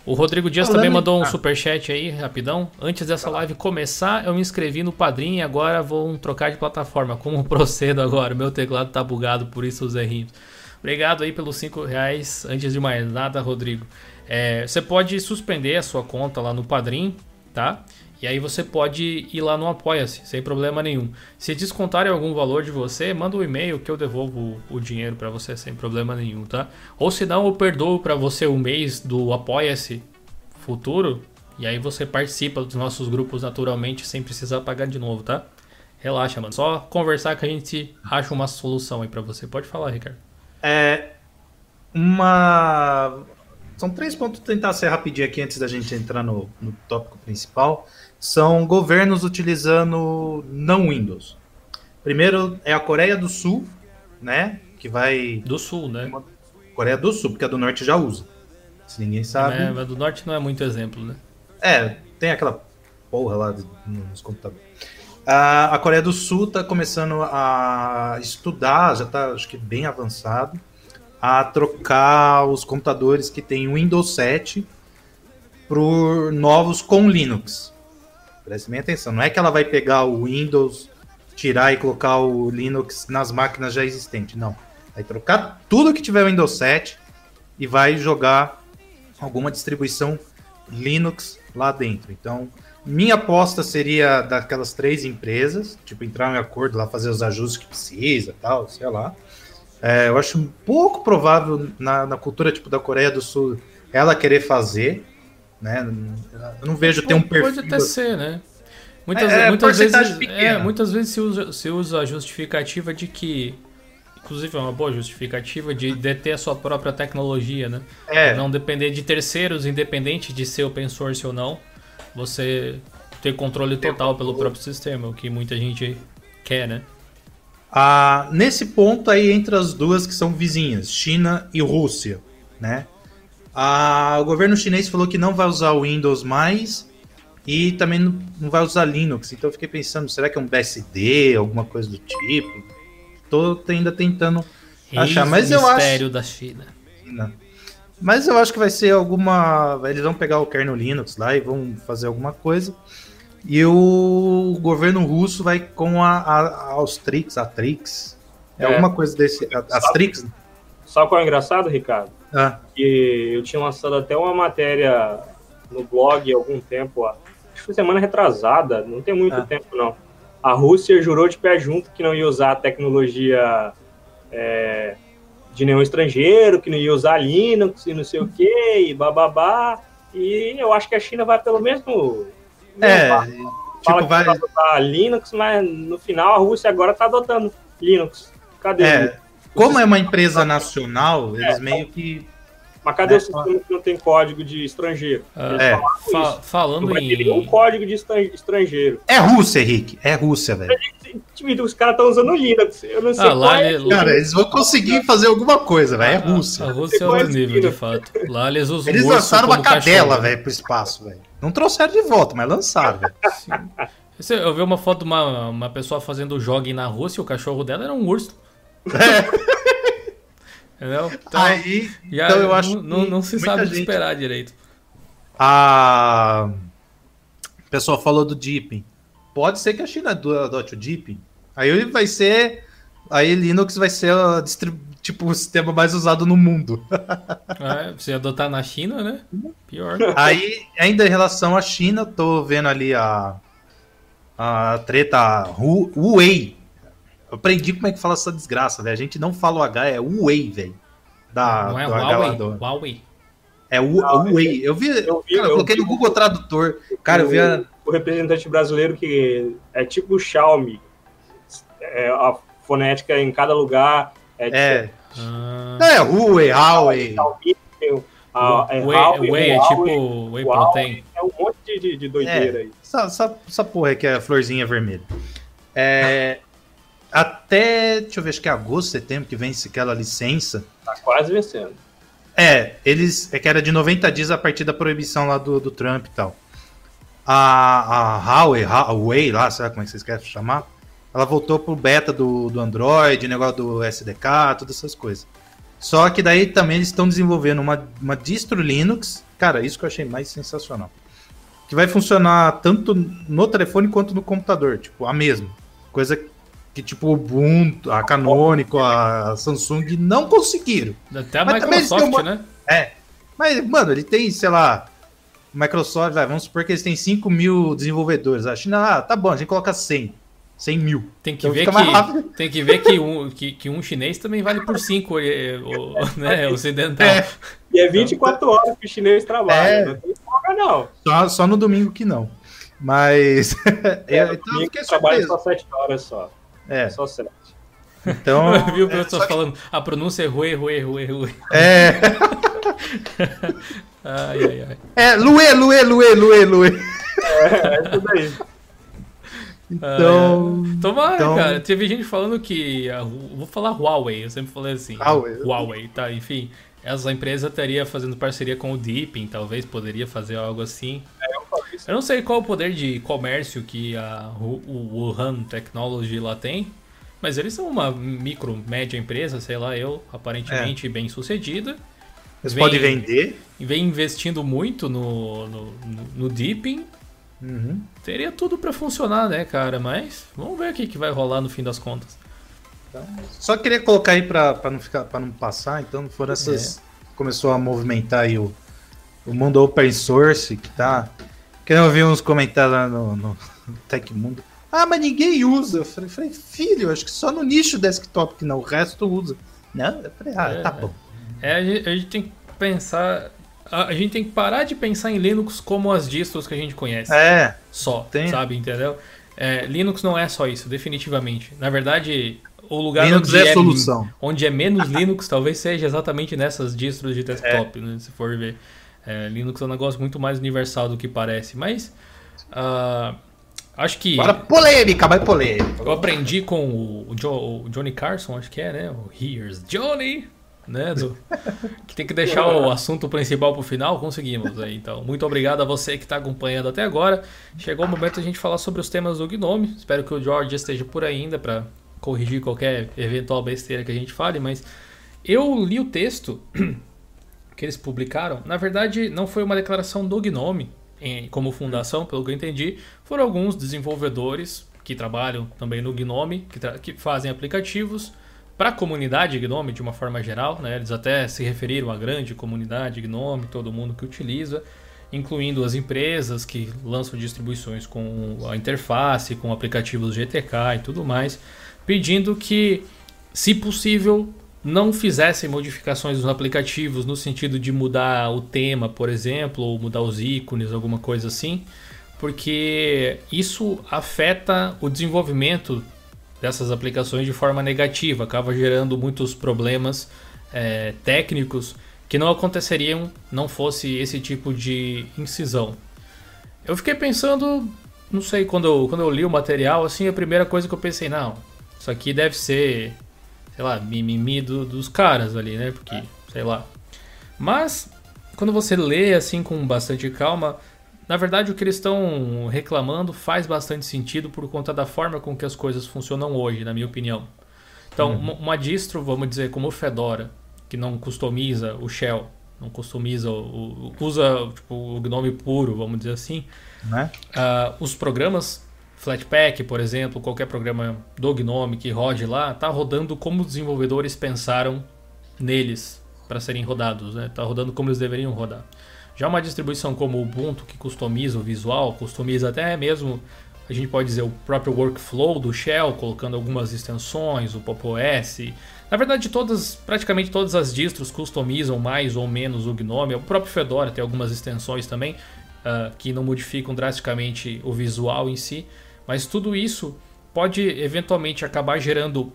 O Rodrigo Dias Falando também mandou um ah. superchat aí, rapidão. Antes dessa live começar, eu me inscrevi no Padrim e agora vou trocar de plataforma. Como *laughs* procedo agora? Meu teclado tá bugado, por isso os errinhos. Obrigado aí pelos 5 reais. Antes de mais nada, Rodrigo. É, você pode suspender a sua conta lá no Padrim tá? E aí você pode ir lá no Apoia-se, sem problema nenhum. Se descontarem algum valor de você, manda um e-mail que eu devolvo o dinheiro para você sem problema nenhum, tá? Ou se não, eu perdoo para você o mês do Apoia-se futuro e aí você participa dos nossos grupos naturalmente sem precisar pagar de novo, tá? Relaxa, mano. Só conversar que a gente acha uma solução aí para você. Pode falar, Ricardo. É uma são três pontos, tentar ser rapidinho aqui antes da gente entrar no, no tópico principal. São governos utilizando não Windows. Primeiro é a Coreia do Sul, né? Que vai. Do Sul, né? Coreia do Sul, porque a do Norte já usa. Se ninguém sabe. É, a do Norte não é muito exemplo, né? É, tem aquela porra lá nos computadores. A, a Coreia do Sul está começando a estudar, já está acho que bem avançado, a trocar os computadores que tem Windows 7 por novos com Linux. Preste bem atenção, não é que ela vai pegar o Windows, tirar e colocar o Linux nas máquinas já existentes, não. Vai trocar tudo que tiver Windows 7 e vai jogar alguma distribuição Linux lá dentro. Então, minha aposta seria daquelas três empresas, tipo, entrar em acordo lá, fazer os ajustes que precisa, tal, sei lá. É, eu acho um pouco provável na, na, cultura tipo da Coreia do Sul ela querer fazer, né? Eu não vejo ter um perfil. Pode até ser, né? Muitas, é, muitas vezes, é, muitas vezes se usa, se usa a justificativa de que, inclusive é uma boa justificativa de deter a sua própria tecnologia, né? É. Não depender de terceiros, independente de ser open source ou não, você ter controle total pelo próprio sistema, o que muita gente quer, né? Ah, nesse ponto aí entre as duas que são vizinhas, China e Rússia, né? Ah, o governo chinês falou que não vai usar o Windows mais e também não vai usar Linux. Então eu fiquei pensando, será que é um BSD, alguma coisa do tipo? Tô ainda tentando achar, mas eu acho mistério da China. Mas eu acho que vai ser alguma, eles vão pegar o kernel Linux lá e vão fazer alguma coisa. E o governo russo vai com a, a, a Austrix, a Trix. É, é, alguma coisa desse. A, Astrix? Sabe qual é engraçado, Ricardo? Ah. Que eu tinha lançado até uma matéria no blog há algum tempo, acho que foi semana retrasada, não tem muito ah. tempo não. A Rússia jurou de pé junto que não ia usar a tecnologia é, de nenhum estrangeiro, que não ia usar Linux e não sei o que, e bababá. E eu acho que a China vai pelo mesmo é, fala, fala tipo, vai... vai adotar Linux, mas no final a Rússia agora está adotando Linux. Cadê? É, como é uma empresa nacional, eles é, meio que Mas cadê é, o sistema que não tem código de estrangeiro? É. Fa falando em. Tem um código de estrangeiro. É Rússia, Henrique. É Rússia, velho. Os caras estão usando Linux. Eu não sei ah, lá, é. Cara, eles vão conseguir fazer alguma coisa, velho. É ah, Rússia. A, Rússia é outro nível, de fato. Lá eles usam Eles lançaram uma cadela, velho, pro espaço, velho. Não trouxeram de volta, mas lançaram, velho. Eu vi uma foto de uma, uma pessoa fazendo jogging na Rússia e o cachorro dela era um urso. É. Entendeu? Então, Aí, já, então eu acho não, não se sabe o que esperar direito. A o pessoal falou do Deepin. Pode ser que a China adote o Deepin. Aí vai ser. Aí Linux vai ser o, tipo, o sistema mais usado no mundo. *laughs* É, você adotar na China, né? Pior. Aí, ainda em relação à China, tô vendo ali a, a treta Huawei eu aprendi como é que fala essa desgraça, velho. A gente não fala o H, é Huawei, velho. Da, não é Huawei? Huawei. É o Huawei. Eu vi, eu, vi, cara, eu coloquei vi, no Google Tradutor. Cara, eu vi a... o representante brasileiro que é tipo o Xiaomi. É, a fonética em cada lugar é. É, ah. é Huawei, Huawei. Whey, whey é tipo Whey Protein. É um monte de, de doideira é, aí. Essa, essa, essa porra aí que é a florzinha vermelha. É, *laughs* até, deixa eu ver, acho que é agosto, setembro que vence aquela licença. Tá quase vencendo. É, eles. É que era de 90 dias a partir da proibição lá do, do Trump e tal. A, a Huawei, Huawei lá, sabe como é que vocês querem chamar? Ela voltou pro beta do, do Android, negócio do SDK, todas essas coisas. Só que daí também eles estão desenvolvendo uma, uma distro Linux. Cara, isso que eu achei mais sensacional. Que vai funcionar tanto no telefone quanto no computador, tipo, a mesma. Coisa que tipo o Ubuntu, a Canonical, a Samsung não conseguiram. Até a mas Microsoft, uma... né? É. Mas, mano, ele tem, sei lá, Microsoft, vai, vamos supor que eles têm 5 mil desenvolvedores. A China, ah, tá bom, a gente coloca 100. 100 mil. Tem que, então ver que, *laughs* tem que ver que um, que, que um chinês também vale por 5 o, *laughs* né, ocidental. É. E é 24 horas que o chinês trabalha. É. Não tem folga, não. Só, só no domingo que não. Mas. *laughs* É, então, eu fiquei trabalha só 7 horas só. É. Só sete. Então. Eu vi o professor é, falando, que... a pronúncia é ruê, ruê, ruê, ruê. É. ai, ai, ai. É, luê, luê, luê, luê, luê. É, é tudo aí. Então. Ah, Tomara, então... cara. Teve gente falando que. A, vou falar Huawei, eu sempre falei assim. Huawei. Huawei, tá, enfim. Essa empresa estaria fazendo parceria com o Deepin, talvez poderia fazer algo assim. É, eu, eu não sei qual o poder de comércio que a, o, Wuhan Technology lá tem, mas eles são uma micro, média empresa, sei lá, eu, aparentemente é. bem sucedida. Eles vem, podem vender. Vem investindo muito no, no, no Deepin. Uhum. Teria tudo para funcionar, né, cara? Mas vamos ver o que, que vai rolar no fim das contas. Então, só queria colocar aí para não ficar para não passar, então foram essas. É. Começou a movimentar aí o, o mundo open source que tá que eu vi uns comentários lá no, no *laughs* Tecmundo. Ah, mas ninguém usa. Eu falei, falei, filho, acho que só no nicho desktop que não, o resto usa. Não, eu falei, ah, é, tá bom. É, a gente, a gente tem que pensar. A, gente tem que parar de pensar em Linux como as distros que a gente conhece. É. Só, tem. sabe, entendeu? É, Linux não é só isso, definitivamente. Na verdade, o lugar Linux onde é, é solução. onde é menos Linux *laughs* talvez seja exatamente nessas distros de desktop, é. né, se for ver. É, Linux é um negócio muito mais universal do que parece, mas uh, acho que. Agora polêmica, mais polêmica. Eu aprendi com o, jo, o, Johnny Carson, acho que é, né? O Here's Johnny, né? Do, que tem que deixar o assunto principal pro final, conseguimos aí. Então, muito obrigado a você que está acompanhando até agora. Chegou o momento de a gente falar sobre os temas do Gnome. Espero que o George esteja por ainda para corrigir qualquer eventual besteira que a gente fale, mas eu li o texto *clears throat* que eles publicaram, na verdade não foi uma declaração do Gnome em, como fundação, pelo que eu entendi, foram alguns desenvolvedores que trabalham também no Gnome, que, que fazem aplicativos para a comunidade Gnome de uma forma geral, né? eles até se referiram à grande comunidade Gnome, todo mundo que utiliza, incluindo as empresas que lançam distribuições com a interface, com aplicativos GTK e tudo mais, pedindo que, se possível, não fizessem modificações nos aplicativos no sentido de mudar o tema, por exemplo, ou mudar os ícones, alguma coisa assim, porque isso afeta o desenvolvimento dessas aplicações de forma negativa, acaba gerando muitos problemas é, técnicos que não aconteceriam não fosse esse tipo de incisão. Eu fiquei pensando, não sei, quando eu, quando eu li o material, assim, a primeira coisa que eu pensei, não, isso aqui deve ser, sei lá, mimimi do, dos caras ali, né? Porque, sei lá. Mas, quando você lê assim com bastante calma, na verdade o que eles estão reclamando faz bastante sentido por conta da forma com que as coisas funcionam hoje, na minha opinião. Então, uhum. uma distro, vamos dizer, como o Fedora, que não customiza o shell, não customiza, o, usa tipo, o GNOME puro, vamos dizer assim. Né? Uh, os programas Flatpak, por exemplo, qualquer programa do GNOME que rode lá, está rodando como os desenvolvedores pensaram neles para serem rodados, né? Tá rodando como eles deveriam rodar. Já uma distribuição como o Ubuntu que customiza o visual, customiza até mesmo, a gente pode dizer o próprio workflow do shell, colocando algumas extensões, o Pop OS, na verdade, todas, praticamente todas as distros customizam mais ou menos o GNOME. O próprio Fedora tem algumas extensões também uh, que não modificam drasticamente o visual em si. Mas tudo isso pode eventualmente acabar gerando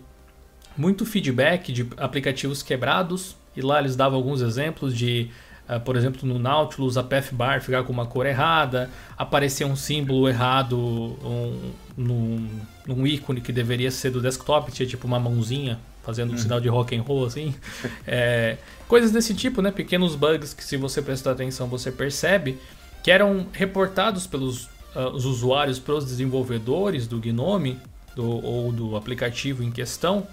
muito feedback de aplicativos quebrados. E lá eles davam alguns exemplos de, por exemplo, no Nautilus a pathbar ficar com uma cor errada, aparecer um símbolo errado um, num, num ícone que deveria ser do desktop, tinha tipo uma mãozinha fazendo um uhum. sinal de rock and roll assim. É, coisas desse tipo, né? Pequenos bugs que se você prestar atenção você percebe que eram reportados pelos uh, os usuários para os desenvolvedores do Gnome do, ou do aplicativo em questão,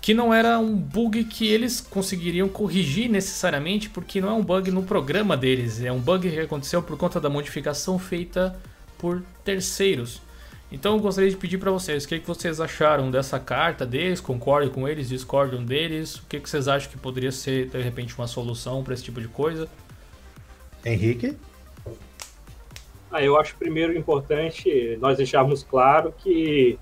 que não era um bug que eles conseguiriam corrigir necessariamente, porque não é um bug no programa deles, é um bug que aconteceu por conta da modificação feita por terceiros. Então eu gostaria de pedir para vocês, o que, que vocês acharam dessa carta deles? Concordam com eles? Discordam deles? O que, que vocês acham que poderia ser, de repente, uma solução para esse tipo de coisa? Henrique? Ah, eu acho primeiro importante nós deixarmos claro que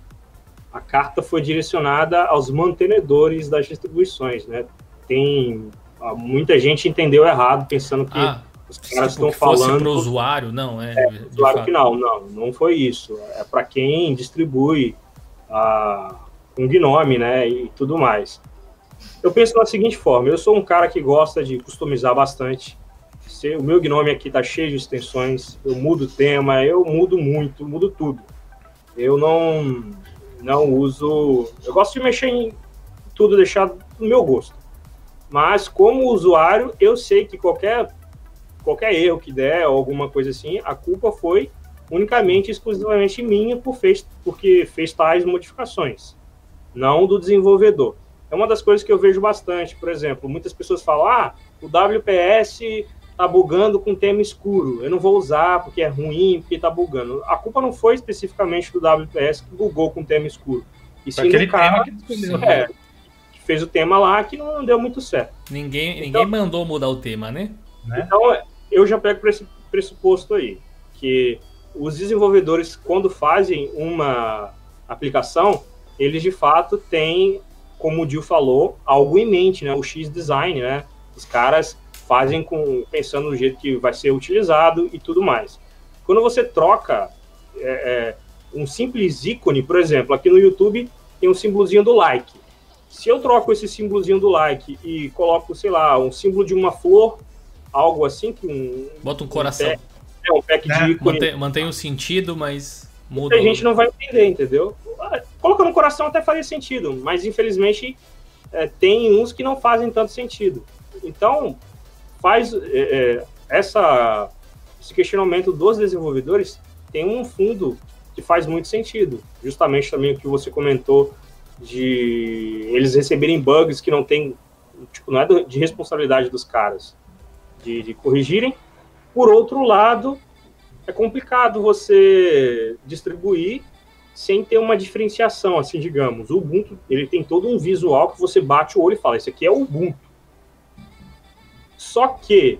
a carta foi direcionada aos mantenedores das distribuições, né? Tem ah, muita gente entendeu errado pensando que ah, os caras tipo, estão falando para o usuário, não é? é final, não, não foi isso. É para quem distribui a um Gnome, né, e tudo mais. Eu penso da seguinte forma: eu sou um cara que gosta de customizar bastante. O meu Gnome aqui está cheio de extensões. Eu mudo o tema, eu mudo muito, mudo tudo. Eu não não uso. Eu gosto de mexer em tudo, deixar no meu gosto. Mas como usuário, eu sei que qualquer qualquer erro que der ou alguma coisa assim, a culpa foi unicamente exclusivamente minha por fez, porque fez tais modificações, não do desenvolvedor. É uma das coisas que eu vejo bastante, por exemplo, muitas pessoas falam: "Ah, o WPS tá bugando com tema escuro. Eu não vou usar porque é ruim, porque tá bugando". A culpa não foi especificamente do WPS que bugou com tema escuro. E sim do cara que, é, que fez o tema lá que não deu muito certo. Ninguém, então, ninguém mandou mudar o tema, né? Então, eu já pego para esse pressuposto aí, que os desenvolvedores, quando fazem uma aplicação, eles de fato têm, como o Dil falou, algo em mente, né? O X-Design, né? Os caras fazem com pensando no jeito que vai ser utilizado e tudo mais. Quando você troca é, é, um simples ícone, por exemplo, aqui no YouTube tem um símbolozinho do like. Se eu troco esse símbolozinho do like e coloco, sei lá, um símbolo de uma flor algo assim que um. Bota um coração. Um pack, é, um pack é, de ícone. Mantém, mantém o sentido, mas muda. A gente não vai entender, entendeu? Colocando um coração até faria sentido, mas infelizmente é, tem uns que não fazem tanto sentido. Então, faz é, é, essa, esse questionamento dos desenvolvedores tem um fundo que faz muito sentido. Justamente também o que você comentou de eles receberem bugs que não tem, tipo, não é de responsabilidade dos caras de, de corrigirem. Por outro lado, é complicado você distribuir sem ter uma diferenciação, assim, digamos. O Ubuntu, ele tem todo um visual que você bate o olho e fala, esse aqui é o Ubuntu. Só que,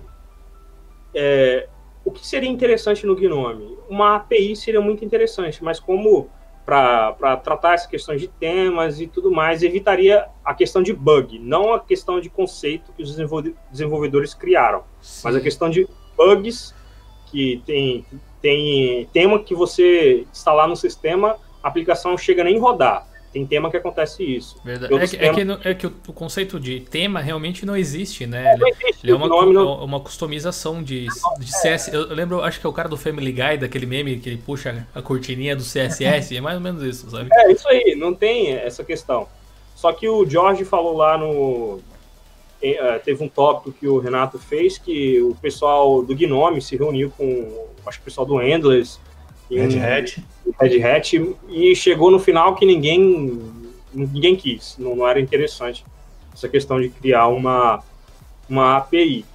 é, o que seria interessante no Gnome? Uma API seria muito interessante, mas como para tratar essas questões de temas e tudo mais, evitaria a questão de bug, não a questão de conceito que os desenvolvedores criaram, Sim. mas a questão de bugs que tem, tem tema que você instalar no sistema, a aplicação chega nem rodar. Tem tema que acontece isso. Verdade. É que, temas... é, que, é que, o, conceito de tema realmente não existe, né? Ele, existe, ele é uma, não... uma customização de, de CS. Eu lembro, acho que é o cara do Family Guy, daquele meme que ele puxa a cortininha do CSS, é mais ou menos isso, sabe? É, isso aí, não tem essa questão. Só que o George falou lá no. Eh, teve um tópico que o Renato fez que o pessoal do Gnome se reuniu com acho que o pessoal do Endless. Red Hat. Red Hat, e chegou no final que ninguém, ninguém quis, não, não era interessante essa questão de criar uma, uma API.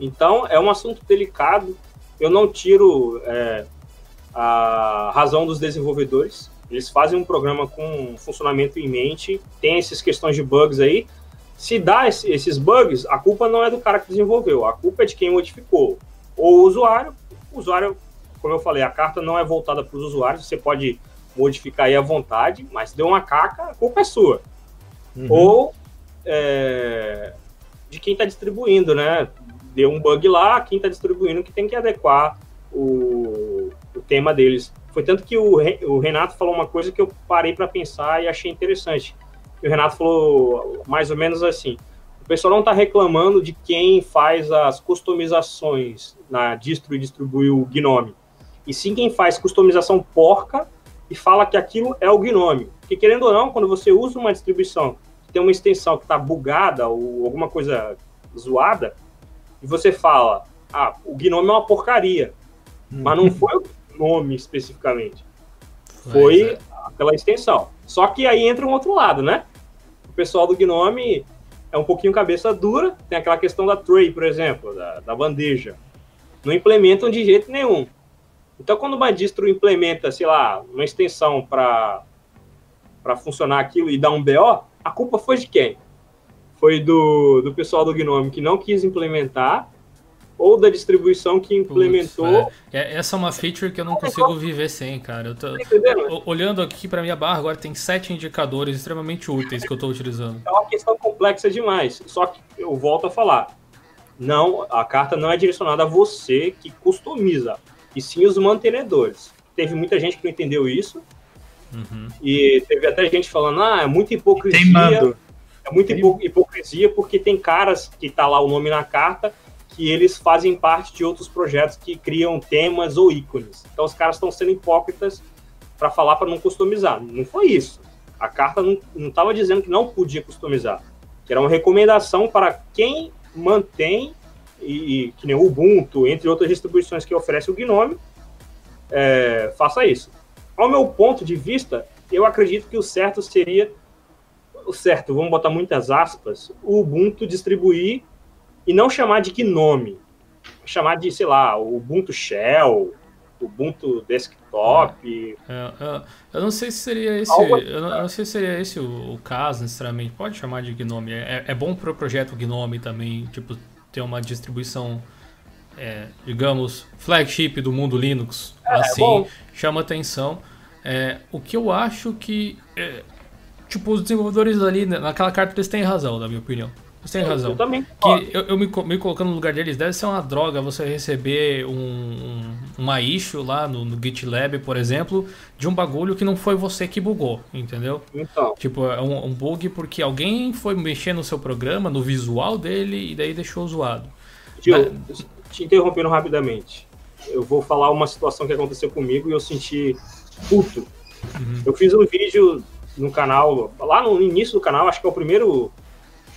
Então, é um assunto delicado. Eu não tiro é, a razão dos desenvolvedores. Eles fazem um programa com funcionamento em mente, tem essas questões de bugs aí. Se dá esses bugs, a culpa não é do cara que desenvolveu, a culpa é de quem modificou. Ou o usuário, o usuário, como eu falei, a carta não é voltada para os usuários, você pode modificar aí à vontade, mas se deu uma caca, a culpa é sua. Uhum. Ou é, de quem está distribuindo, né? Deu um bug lá, quem está distribuindo que tem que adequar o, o tema deles. Foi tanto que o, o Renato falou uma coisa que eu parei para pensar e achei interessante. E o Renato falou mais ou menos assim: o pessoal não está reclamando de quem faz as customizações na distro e distribui o Gnome. E sim quem faz customização porca e fala que aquilo é o Gnome. Porque, querendo ou não, quando você usa uma distribuição que tem uma extensão que está bugada ou alguma coisa zoada, e você fala, ah, o Gnome é uma porcaria. Mas não foi o nome especificamente. Foi é. aquela extensão. Só que aí entra um outro lado, né? O pessoal do Gnome é um pouquinho cabeça dura, tem aquela questão da tray, por exemplo, da, da bandeja. Não implementam de jeito nenhum. Então, quando uma distro implementa, sei lá, uma extensão para funcionar aquilo e dar um BO, a culpa foi de quem? Foi do, do pessoal do Gnome que não quis implementar ou da distribuição que implementou. Putz, é. Essa é uma feature que eu não consigo viver sem, cara. Eu tô, olhando aqui para minha barra, agora tem sete indicadores extremamente úteis que eu estou utilizando. É uma questão complexa demais. Só que eu volto a falar. Não, a carta não é direcionada a você que customiza, e sim os mantenedores. Teve muita gente que não entendeu isso. Uhum. E teve até gente falando, ah, é muita hipocrisia. Teimando. É muita hipocrisia porque tem caras que tá lá o nome na carta que eles fazem parte de outros projetos que criam temas ou ícones. Então os caras estão sendo hipócritas para falar para não customizar. Não foi isso. A carta não estava dizendo que não podia customizar, que era uma recomendação para quem mantém e, e que nem o Ubuntu, entre outras distribuições que oferece o Gnome, é, faça isso. Ao meu ponto de vista, eu acredito que o certo seria o certo, vamos botar muitas aspas, o Ubuntu distribuir e não chamar de Gnome, chamar de, sei lá, Ubuntu Shell, Ubuntu Desktop. É, é, eu não sei se seria esse, eu não, eu não, sei se seria esse o, o, caso necessariamente. Pode chamar de Gnome. É, é bom para o projeto Gnome também, tipo, ter uma distribuição, é, digamos, flagship do mundo Linux. É, assim, chama atenção. É, o que eu acho que, tipo, os desenvolvedores ali naquela carta eles têm razão, na minha opinião. Você tem razão. Eu também. Que eu, eu me, me, colocando no lugar deles, deve ser uma droga você receber um, um, uma issue lá no, no, GitLab, por exemplo, de um bagulho que não foi você que bugou, entendeu? Então. Tipo, é um, um bug porque alguém foi mexer no seu programa, no visual dele, e daí deixou zoado. Tio, Mas... te interrompendo rapidamente. Eu vou falar uma situação que aconteceu comigo e eu senti puto. Uhum. Eu fiz um vídeo no canal, lá no início do canal, acho que é o primeiro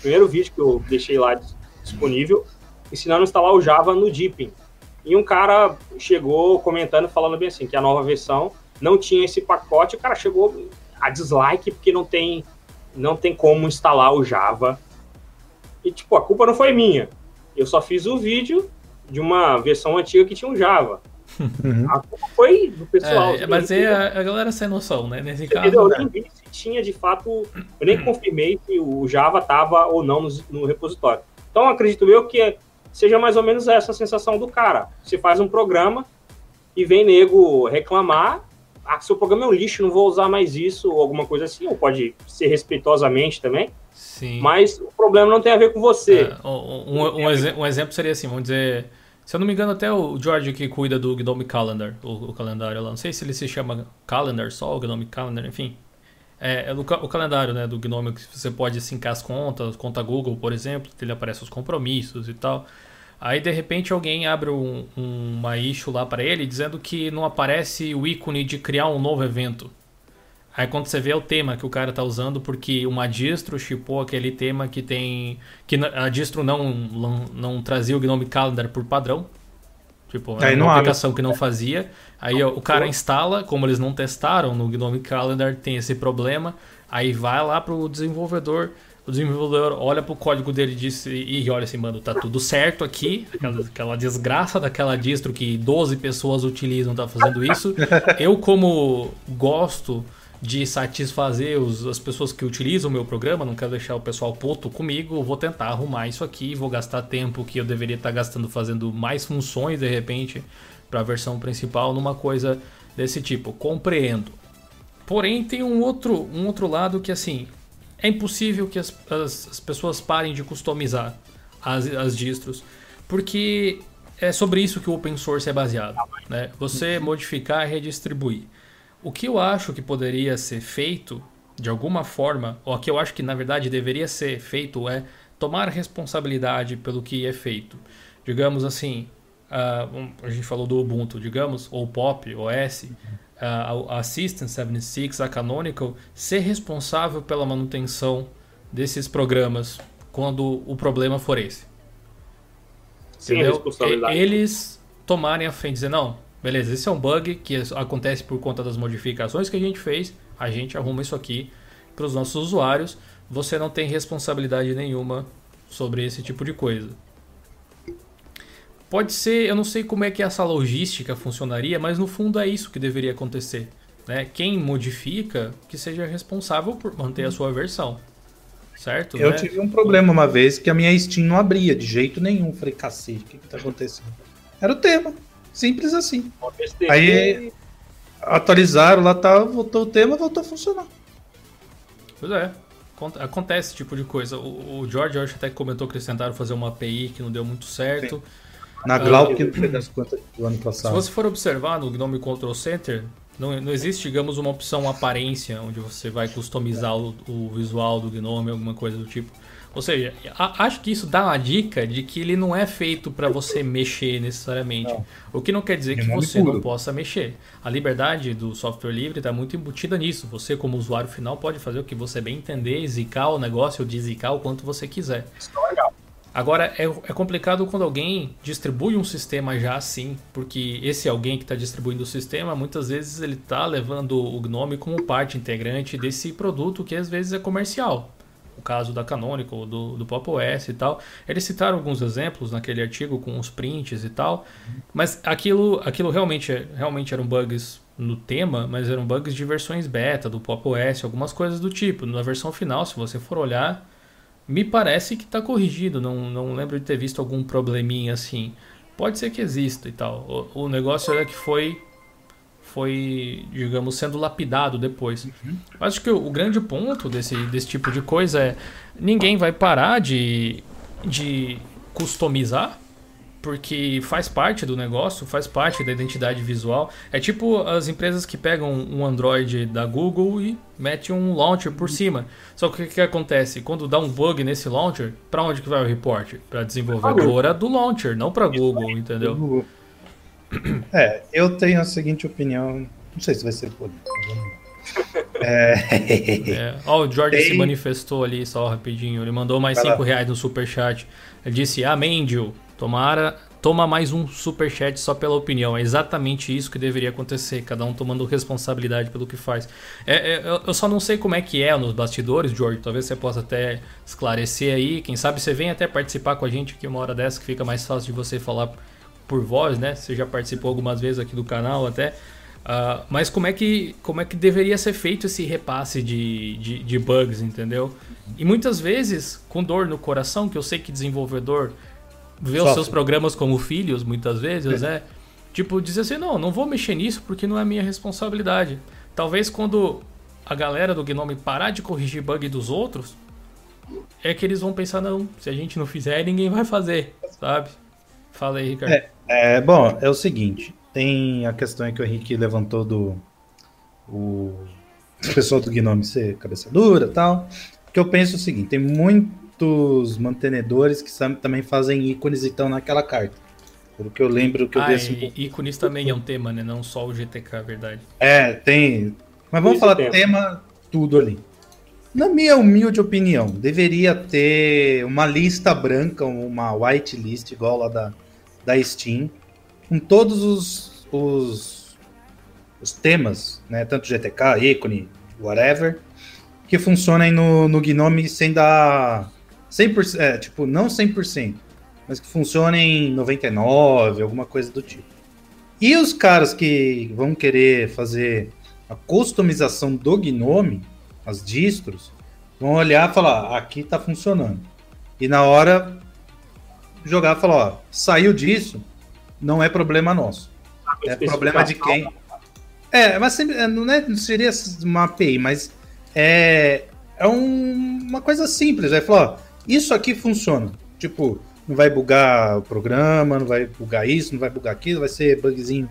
primeiro vídeo que eu deixei lá disponível, ensinando a instalar o Java no Deepin. E um cara chegou comentando, falando bem assim, que a nova versão não tinha esse pacote, o cara chegou a dislike porque não tem, não tem como instalar o Java. E, tipo, a culpa não foi minha. Eu só fiz o vídeo de uma versão antiga que tinha um Java. Uhum. A culpa foi do pessoal. É, mas é a, a, galera sem noção, né? Nesse caso. Eu nem vi tinha de fato. Eu nem confirmei que o Java estava ou não no, no, repositório. Então acredito eu que seja mais ou menos essa a sensação do cara. Você faz um programa e vem nego reclamar. Ah, seu programa é um lixo, não vou usar mais isso, ou alguma coisa assim, ou pode ser respeitosamente também. Sim. Mas o problema não tem a ver com você. É, um, um, um, um exemplo seria assim, vamos dizer se eu não me engano, até o George que cuida do Gnome Calendar, o, o calendário lá. Não sei se ele se chama Calendar só, o Gnome Calendar, enfim. É, é o, o, calendário né, do Gnome que você pode sincar as contas, conta Google, por exemplo, que ele aparece os compromissos e tal. Aí de repente alguém abre um, um, uma issue lá para ele dizendo que não aparece o ícone de criar um novo evento. Aí quando você vê o tema que o cara tá usando, porque uma distro chipou aquele tema que tem. que a distro não, não, não trazia o Gnome Calendar por padrão. Tipo, era uma aplicação abre. que não fazia. Aí ó, o cara instala, como eles não testaram no Gnome Calendar, tem esse problema. Aí vai lá pro desenvolvedor. O desenvolvedor olha pro código dele e diz, e olha assim, mano, tá tudo certo aqui. Aquela, aquela desgraça daquela distro que 12 pessoas utilizam tá fazendo isso. *laughs* Eu, como gosto de satisfazer os, as pessoas que utilizam o meu programa, não quero deixar o pessoal puto comigo, vou tentar arrumar isso aqui, vou gastar tempo que eu deveria estar gastando fazendo mais funções de repente para a versão principal numa coisa desse tipo. Compreendo. Porém, tem um outro, um outro lado que assim, é impossível que as, as, as pessoas parem de customizar as, as distros, porque é sobre isso que o open source é baseado. Né? Você modificar e redistribuir. O que eu acho que poderia ser feito, de alguma forma, ou o que eu acho que na verdade deveria ser feito é tomar responsabilidade pelo que é feito. Digamos assim, uh, a gente falou do Ubuntu, digamos, ou Pop, OS, uh, a System 76, a Canonical, ser responsável pela manutenção desses programas quando o problema for esse. Sim? Eles tomarem a frente e dizer, não, Beleza, esse é um bug que acontece por conta das modificações que a gente fez. A gente arruma isso aqui para os nossos usuários. Você não tem responsabilidade nenhuma sobre esse tipo de coisa. Pode ser, eu não sei como é que essa logística funcionaria, mas no fundo é isso que deveria acontecer. Né? Quem modifica, que seja responsável por manter a sua versão. Certo? Eu né? tive um problema uma vez que a minha Steam não abria de jeito nenhum. Falei, cacete, o que, que tá acontecendo? Era o tema. Simples assim. Aí atualizaram lá, tá, voltou o tema, voltou a funcionar. Pois é. Acontece esse tipo de coisa. O, o George acho até comentou que eles tentaram fazer uma API que não deu muito certo. Sim. Na Glauc uh, foi das contas do ano passado. Se você for observar no Gnome Control Center, não, não existe, digamos, uma opção aparência onde você vai customizar o, o visual do Gnome, alguma coisa do tipo. Ou seja, acho que isso dá uma dica de que ele não é feito para você mexer necessariamente. Não. O que não quer dizer que você puro. não possa mexer. A liberdade do software livre está muito embutida nisso. Você, como usuário final, pode fazer o que você bem entender, zicar o negócio ou deszicar o quanto você quiser. Isso é legal. Agora, é, é complicado quando alguém distribui um sistema já assim, porque esse alguém que está distribuindo o sistema, muitas vezes ele está levando o Gnome como parte integrante desse produto que às vezes é comercial o caso da Canonical, do, do Pop OS e tal. Eles citaram alguns exemplos naquele artigo com os prints e tal, mas aquilo, aquilo realmente, realmente eram bugs no tema, mas eram bugs de versões beta do Pop OS, algumas coisas do tipo. Na versão final, se você for olhar, me parece que está corrigido, não, não lembro de ter visto algum probleminha assim. Pode ser que exista e tal. O, o negócio é que foi foi, digamos, sendo lapidado depois. Uhum. Acho que o, o, grande ponto desse, desse tipo de coisa é ninguém vai parar de, de customizar, porque faz parte do negócio, faz parte da identidade visual. É tipo as empresas que pegam um Android da Google e mete um launcher por uhum. cima. Só que o que, que acontece? Quando dá um bug nesse launcher, para onde que vai o report? Para desenvolvedora do launcher, não para Google, entendeu? É, eu tenho a seguinte opinião. Não sei se vai ser político. *laughs* É... é. Ó, o Jorge Tem... se manifestou ali só rapidinho. Ele mandou mais 5 reais no superchat. Ele disse: Amém, Gil. Tomara, toma mais um superchat só pela opinião. É exatamente isso que deveria acontecer. Cada um tomando responsabilidade pelo que faz. É, é, eu só não sei como é que é nos bastidores, George. Talvez você possa até esclarecer aí. Quem sabe você vem até participar com a gente aqui uma hora dessa que fica mais fácil de você falar por voz, né? Você já participou algumas vezes aqui do canal até. Uh, mas como é, que, como é que deveria ser feito esse repasse de, de, de, bugs, entendeu? E muitas vezes, com dor no coração, que eu sei que desenvolvedor vê Sofre. os seus programas como filhos, muitas vezes, é. né? Tipo, dizer assim, não, não vou mexer nisso porque não é minha responsabilidade. Talvez quando a galera do Gnome parar de corrigir bug dos outros, é que eles vão pensar, não, se a gente não fizer, ninguém vai fazer, sabe? Fala aí, Ricardo. É, é, bom, é o seguinte, tem a questão que o Henrique levantou do o pessoal do Gnome ser cabeça dura tal. Que eu penso o seguinte: tem muitos mantenedores que também fazem ícones e estão naquela carta. Pelo que eu lembro que eu ah, dei assim, ícones também é um tema, né? Não só o GTK, é verdade. É, tem. Mas vamos falar tema. tema tudo ali. Na minha humilde opinião, deveria ter uma lista branca, uma whitelist, igual lá da, da Steam, com todos os, os, os temas, né? Tanto GTK, ícone, whatever, que funcionem no, no Gnome sem dar 100%, é, tipo, não 100%, mas que funcionem 99, alguma coisa do tipo. E os caras que vão querer fazer a customização do Gnome, as distros, vão olhar e falar, ah, aqui tá funcionando. E na hora jogar e falar, ó, saiu disso, não é problema nosso. É problema de quem. É, mas sempre, é, não, é, não seria uma API, mas é, é um, uma coisa simples. Vai falar, ó, isso aqui funciona. Tipo, não vai bugar o programa, não vai bugar isso, não vai bugar aquilo, vai ser bugzinho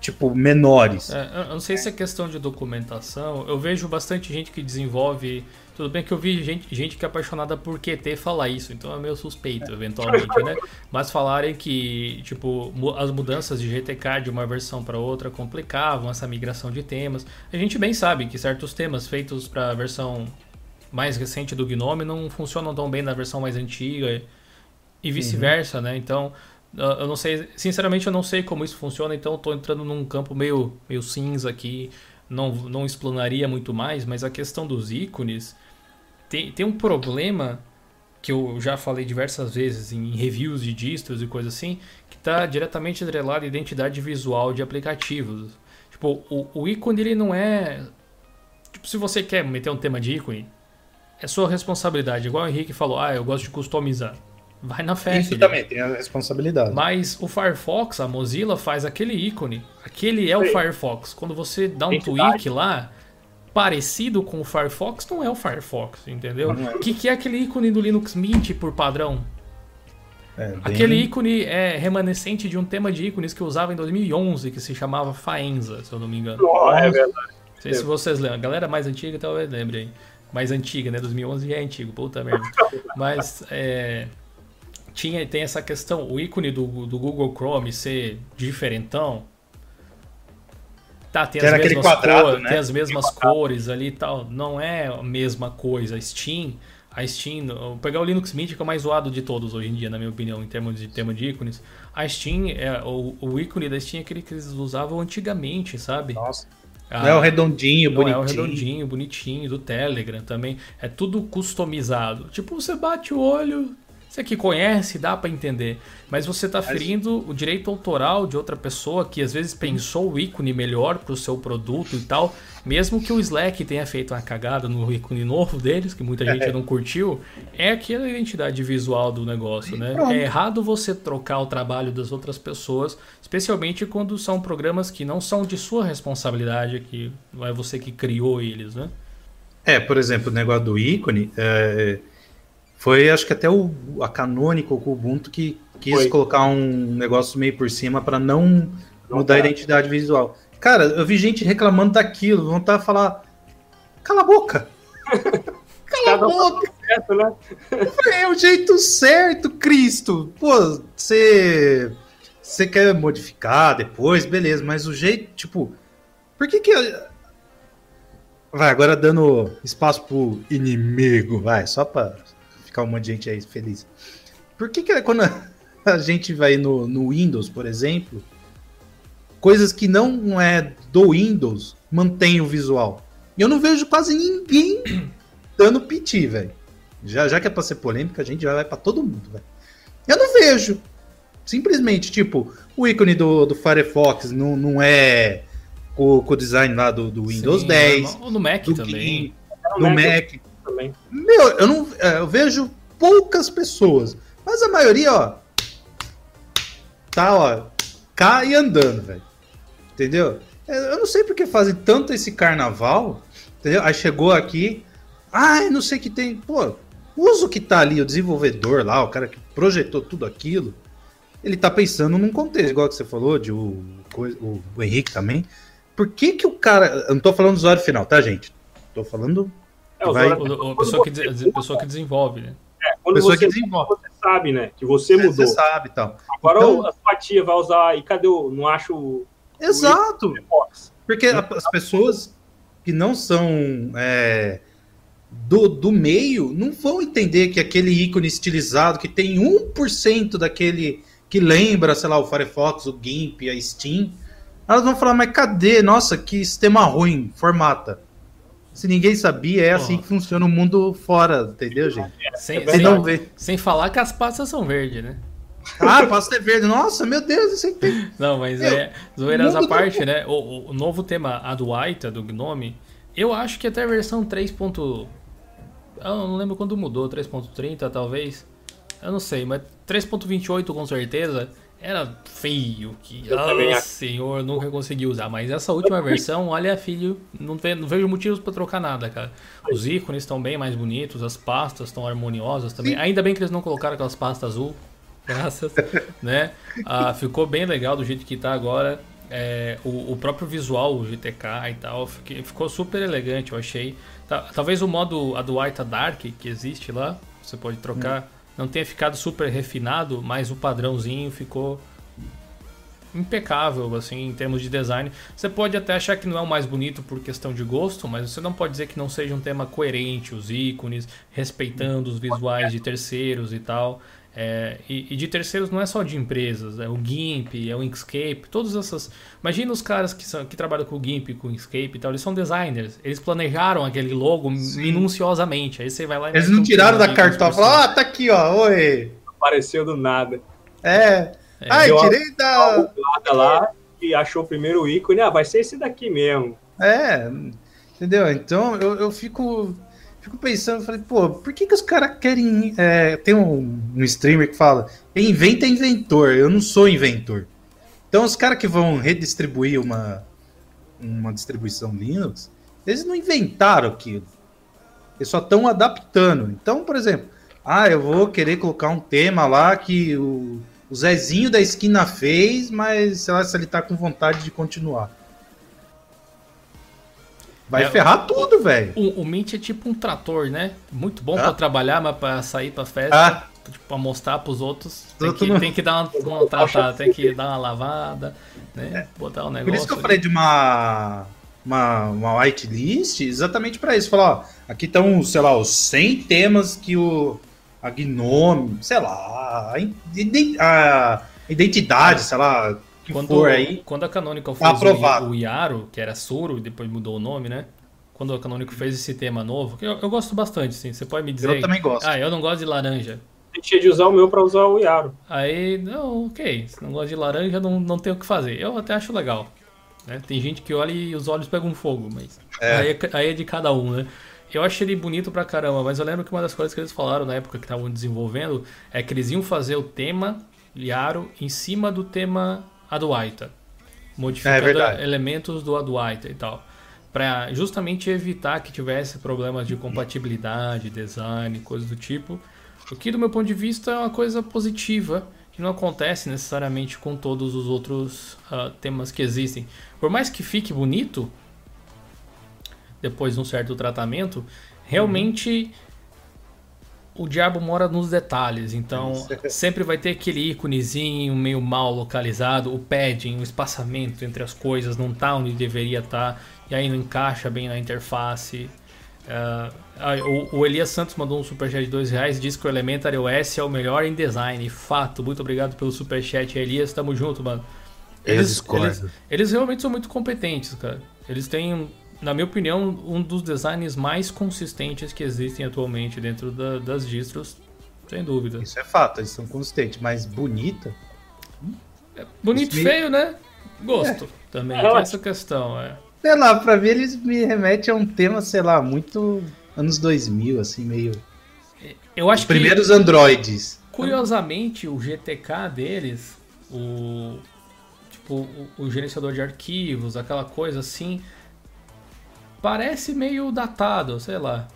tipo menores. É, eu não sei se é questão de documentação. Eu vejo bastante gente que desenvolve tudo bem que eu vi gente, gente que é apaixonada por QT falar isso, então é meio suspeito, eventualmente, né? Mas falarem que, tipo, as mudanças de GTK de uma versão para outra complicavam essa migração de temas. A gente bem sabe que certos temas feitos para a versão mais recente do Gnome não funcionam tão bem na versão mais antiga e vice-versa, uhum. né? Então, eu não sei, sinceramente eu não sei como isso funciona, então eu tô entrando num campo meio, meio cinza aqui não, não explanaria muito mais, mas a questão dos ícones tem, tem um problema que eu já falei diversas vezes em reviews de distros e coisa assim, que está diretamente atrelado à identidade visual de aplicativos. Tipo, o, o ícone ele não é. Tipo, se você quer meter um tema de ícone, é sua responsabilidade. Igual o Henrique falou, ah, eu gosto de customizar. Vai na fé. Isso também tem a responsabilidade. Mas o Firefox, a Mozilla faz aquele ícone. Aquele é o Firefox. Quando você dá um tweak lá, parecido com o Firefox, não é o Firefox, entendeu? O é. que, que é aquele ícone do Linux Mint por padrão? É, bem... Aquele ícone é remanescente de um tema de ícones que eu usava em 2011, que se chamava Faenza, se eu não me engano. Oh, é verdade. Não sei se vocês lembram. A galera mais antiga talvez lembre aí. Mais antiga, né? 2011 já é antigo, puta merda. *laughs* Mas, é tinha, tem essa questão, o ícone do, do Google Chrome ser diferentão. Tá, tem, as mesmas, quadrado, cor, né? tem as mesmas cores ali e tal. Não é a mesma coisa. A Steam, a Steam, vou pegar o Linux Mint, que é o mais zoado de todos hoje em dia, na minha opinião, em termos de tema de ícones. A Steam, é, o, o ícone da Steam é aquele que eles usavam antigamente, sabe? Nossa. Ah, não é o redondinho, não bonitinho. é o redondinho, bonitinho, do Telegram também. É tudo customizado. Tipo, você bate o olho, você que conhece, dá para entender. Mas você está ferindo o direito autoral de outra pessoa que às vezes pensou o ícone melhor para o seu produto e tal. Mesmo que o Slack tenha feito uma cagada no ícone novo deles, que muita gente não curtiu, é aquela identidade visual do negócio, né? É errado você trocar o trabalho das outras pessoas, especialmente quando são programas que não são de sua responsabilidade, que não é você que criou eles, né? É, por exemplo, o negócio do ícone. É foi, acho que até o, a Canonical com o Ubuntu que quis Foi. colocar um negócio meio por cima para não, não mudar tá. a identidade visual. Cara, eu vi gente reclamando daquilo, vão estar tá a falar: cala a boca! cala a boca! Certo, né? É o jeito certo, Cristo! Pô, você. Você quer modificar depois, beleza, mas o jeito, tipo. Por que que. Vai, agora dando espaço pro inimigo, vai, só pra ficar um monte de gente aí feliz. Por que, que quando *laughs* a gente vai no, no Windows, por exemplo, coisas que não é do Windows mantém o visual? E eu não vejo quase ninguém *clears throat* dando piti, velho. Já, já que é pra ser polêmica, a gente já vai pra todo mundo, velho. Eu não vejo. Simplesmente, tipo, o ícone do, do Firefox não, não é com, com o design lá do, do Windows Sim, 10. Ou no Mac também. no Mac também. Meu, eu não é, eu vejo poucas pessoas, mas a maioria, ó, tá, ó, e andando, velho. Entendeu? É, eu não sei porque fazem tanto esse carnaval, entendeu? Aí chegou aqui, ai, não sei que tem, pô, usa o que tá ali, o desenvolvedor lá, o cara que projetou tudo aquilo, ele tá pensando num contexto, igual que você falou, de o, o, o Henrique também. por que que o cara. Eu não tô falando do usuário final, tá, gente? Tô falando. É, o Vai- O, o- a pessoa que, de- a pessoa que desenvolve, né? é, quando pessoa você, que desenvolve. você sabe, né? Que você mudou. Você sabe e tal. Agora Então- a sua tia vai usar. E cadê o. Não acho o Exato! Fox? Porque a- as pessoas que não são é, do, do meio não vão entender que aquele ícone estilizado que tem 1% daquele que lembra, sei lá, o Firefox, o GIMP, a Steam, elas vão falar, mas cadê? Nossa, que sistema ruim, formata. Se ninguém sabia, é assim Porra. que funciona o mundo fora, entendeu, gente? Sem, sem, não vê. sem falar que as pastas são verdes, né? Ah, pasta é verde. Nossa, meu Deus, isso aí tem. *laughs* Não, mas Meu, é. Zoeiras à parte, né? O, o- novo tema Adwaita do Gnome, eu acho que até a versão 3. ponto- Eu não lembro quando mudou, 3.30 talvez. Eu não sei, mas 3.28 com certeza era feio. Que, Eu ah, acho. senhor, nunca consegui usar. Mas essa última versão, olha, filho, não, ve- não vejo motivos pra trocar nada, cara. Os ícones estão bem mais bonitos, as pastas estão harmoniosas também. Sim. Ainda bem que eles não colocaram aquelas pastas azul. *laughs* Graças, né? Ah, ficou bem legal do jeito que tá agora. É, o, o próprio visual, o GTK e tal, fiquei- ficou super elegante, eu achei. Ta- talvez o modo Adwaita Dark que existe lá, você pode trocar, não tenha ficado super refinado, mas o padrãozinho ficou impecável, assim, em termos de design. Você pode até achar que não é o mais bonito por questão de gosto, mas você não pode dizer que não seja um tema coerente, os ícones, respeitando os visuais de terceiros e tal. É, e, e de terceiros não é só de empresas, é o GIMP, é o Inkscape, todas essas. Imagina os caras que, são, que trabalham com o GIMP, com o Inkscape e tal, eles são designers, eles planejaram aquele logo minuciosamente. Aí você vai lá e Eles não um tiraram da cartola e falaram, ah, tá aqui, ó, oi. Apareceu do nada. É. É. Ai, Eu- tirei da. Lá e achou o primeiro ícone. Ah, vai ser esse daqui mesmo. É, entendeu? Então eu, eu fico, fico pensando, falei, pô, por que, que os caras querem. é, tem um, um streamer que fala, quem inventa é inventor, eu não sou inventor. Então os caras que vão redistribuir uma, uma distribuição Linux, eles não inventaram aquilo. Eles só estão adaptando. Então, por exemplo, ah, eu vou querer colocar um tema lá que o, o Zezinho da esquina fez, mas sei lá se ele tá com vontade de continuar. Vai É, ferrar tudo, velho. O, o Mint é tipo um trator, né? Muito bom Ah. pra trabalhar, mas pra sair pra festa, Ah. tipo, pra mostrar pros outros, tem que, não- tem que dar uma, uma tratada, tem que dar uma lavada, né? Botar um negócio. Por isso que eu ali. falei de uma, uma, uma whitelist, exatamente para isso. Falar, ó, aqui estão, sei lá, os 100 temas que o a Gnome, sei lá, a, a identidade, sei lá, que Quando, for aí. quando a Canonical Tá fez aprovado. o, o Yaro, que era Suro, e depois mudou o nome, né? Quando a Canonical fez esse tema novo, que eu, eu gosto bastante, sim. Você pode me dizer. Eu também gosto. Ah, eu não gosto de laranja. Deixei de usar o meu pra usar o Yaro. Aí, não, ok. Se não gosta de laranja, não, não tem o que fazer. Eu até acho legal. né? Tem gente que olha e os olhos pegam fogo, mas É. aí, é, aí é de cada um, né? Eu acho ele bonito pra caramba, mas eu lembro que uma das coisas que eles falaram na época que estavam desenvolvendo é que eles iam fazer o tema Yaro em cima do tema Adwaita. É Modificando verdade. elementos do Adwaita e tal. Pra justamente evitar que tivesse problemas de compatibilidade, design, coisas do tipo. O que, do meu ponto de vista, é uma coisa positiva, que não acontece necessariamente com todos os outros ah, temas que existem. Por mais que fique bonito, depois de um certo tratamento, realmente o diabo mora nos detalhes. Então, sempre vai ter aquele íconezinho meio mal localizado, o padding, o espaçamento entre as coisas não tá onde deveria estar, e aí não encaixa bem na interface. Ah, o, o Elias Santos mandou um superchat de dois reais disse que o Elementary OS é o melhor em design. Fato, muito obrigado pelo superchat, Elias. Tamo junto, mano. Discordo. eles, eles realmente são muito competentes, cara. Eles têm, na minha opinião, um dos designs mais consistentes que existem atualmente dentro da- das distros, sem dúvida. Isso é fato, eles são consistentes, mas bonita. Bonito Isso e me- feio, né? Gosto também. É tem ótimo. essa questão, é. Sei lá, pra mim eles me remetem a um tema, sei lá, muito anos 2000, assim, meio. Eu acho Os primeiros androids. que, curiosamente, o GTK deles, o tipo o, o gerenciador de arquivos, aquela coisa assim, parece meio datado, sei lá.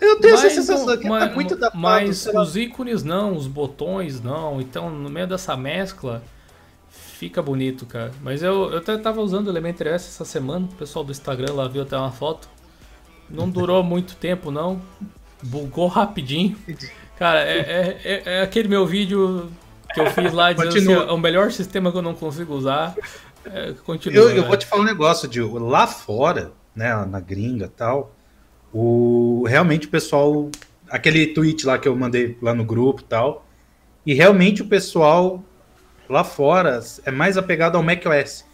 Eu tenho essa Mas sensação não- que mas, tá muito datado, Mas os ícones não, os botões não. Então, no meio dessa mescla, Fica bonito, cara. Mas eu, eu até tava usando o Elementary S essa semana, o pessoal do Instagram lá viu até uma foto. Não durou *laughs* muito tempo, não. Bugou rapidinho. Cara, é, é, é, é aquele meu vídeo que eu fiz lá dizendo assim, é o melhor sistema que eu não consigo usar. É, continua. Eu, eu vou te falar um negócio, Dil. Lá fora, né, na gringa tal, o, realmente o pessoal. Aquele tweet lá que eu mandei lá no grupo tal. E realmente o pessoal lá fora é mais apegado ao macOS.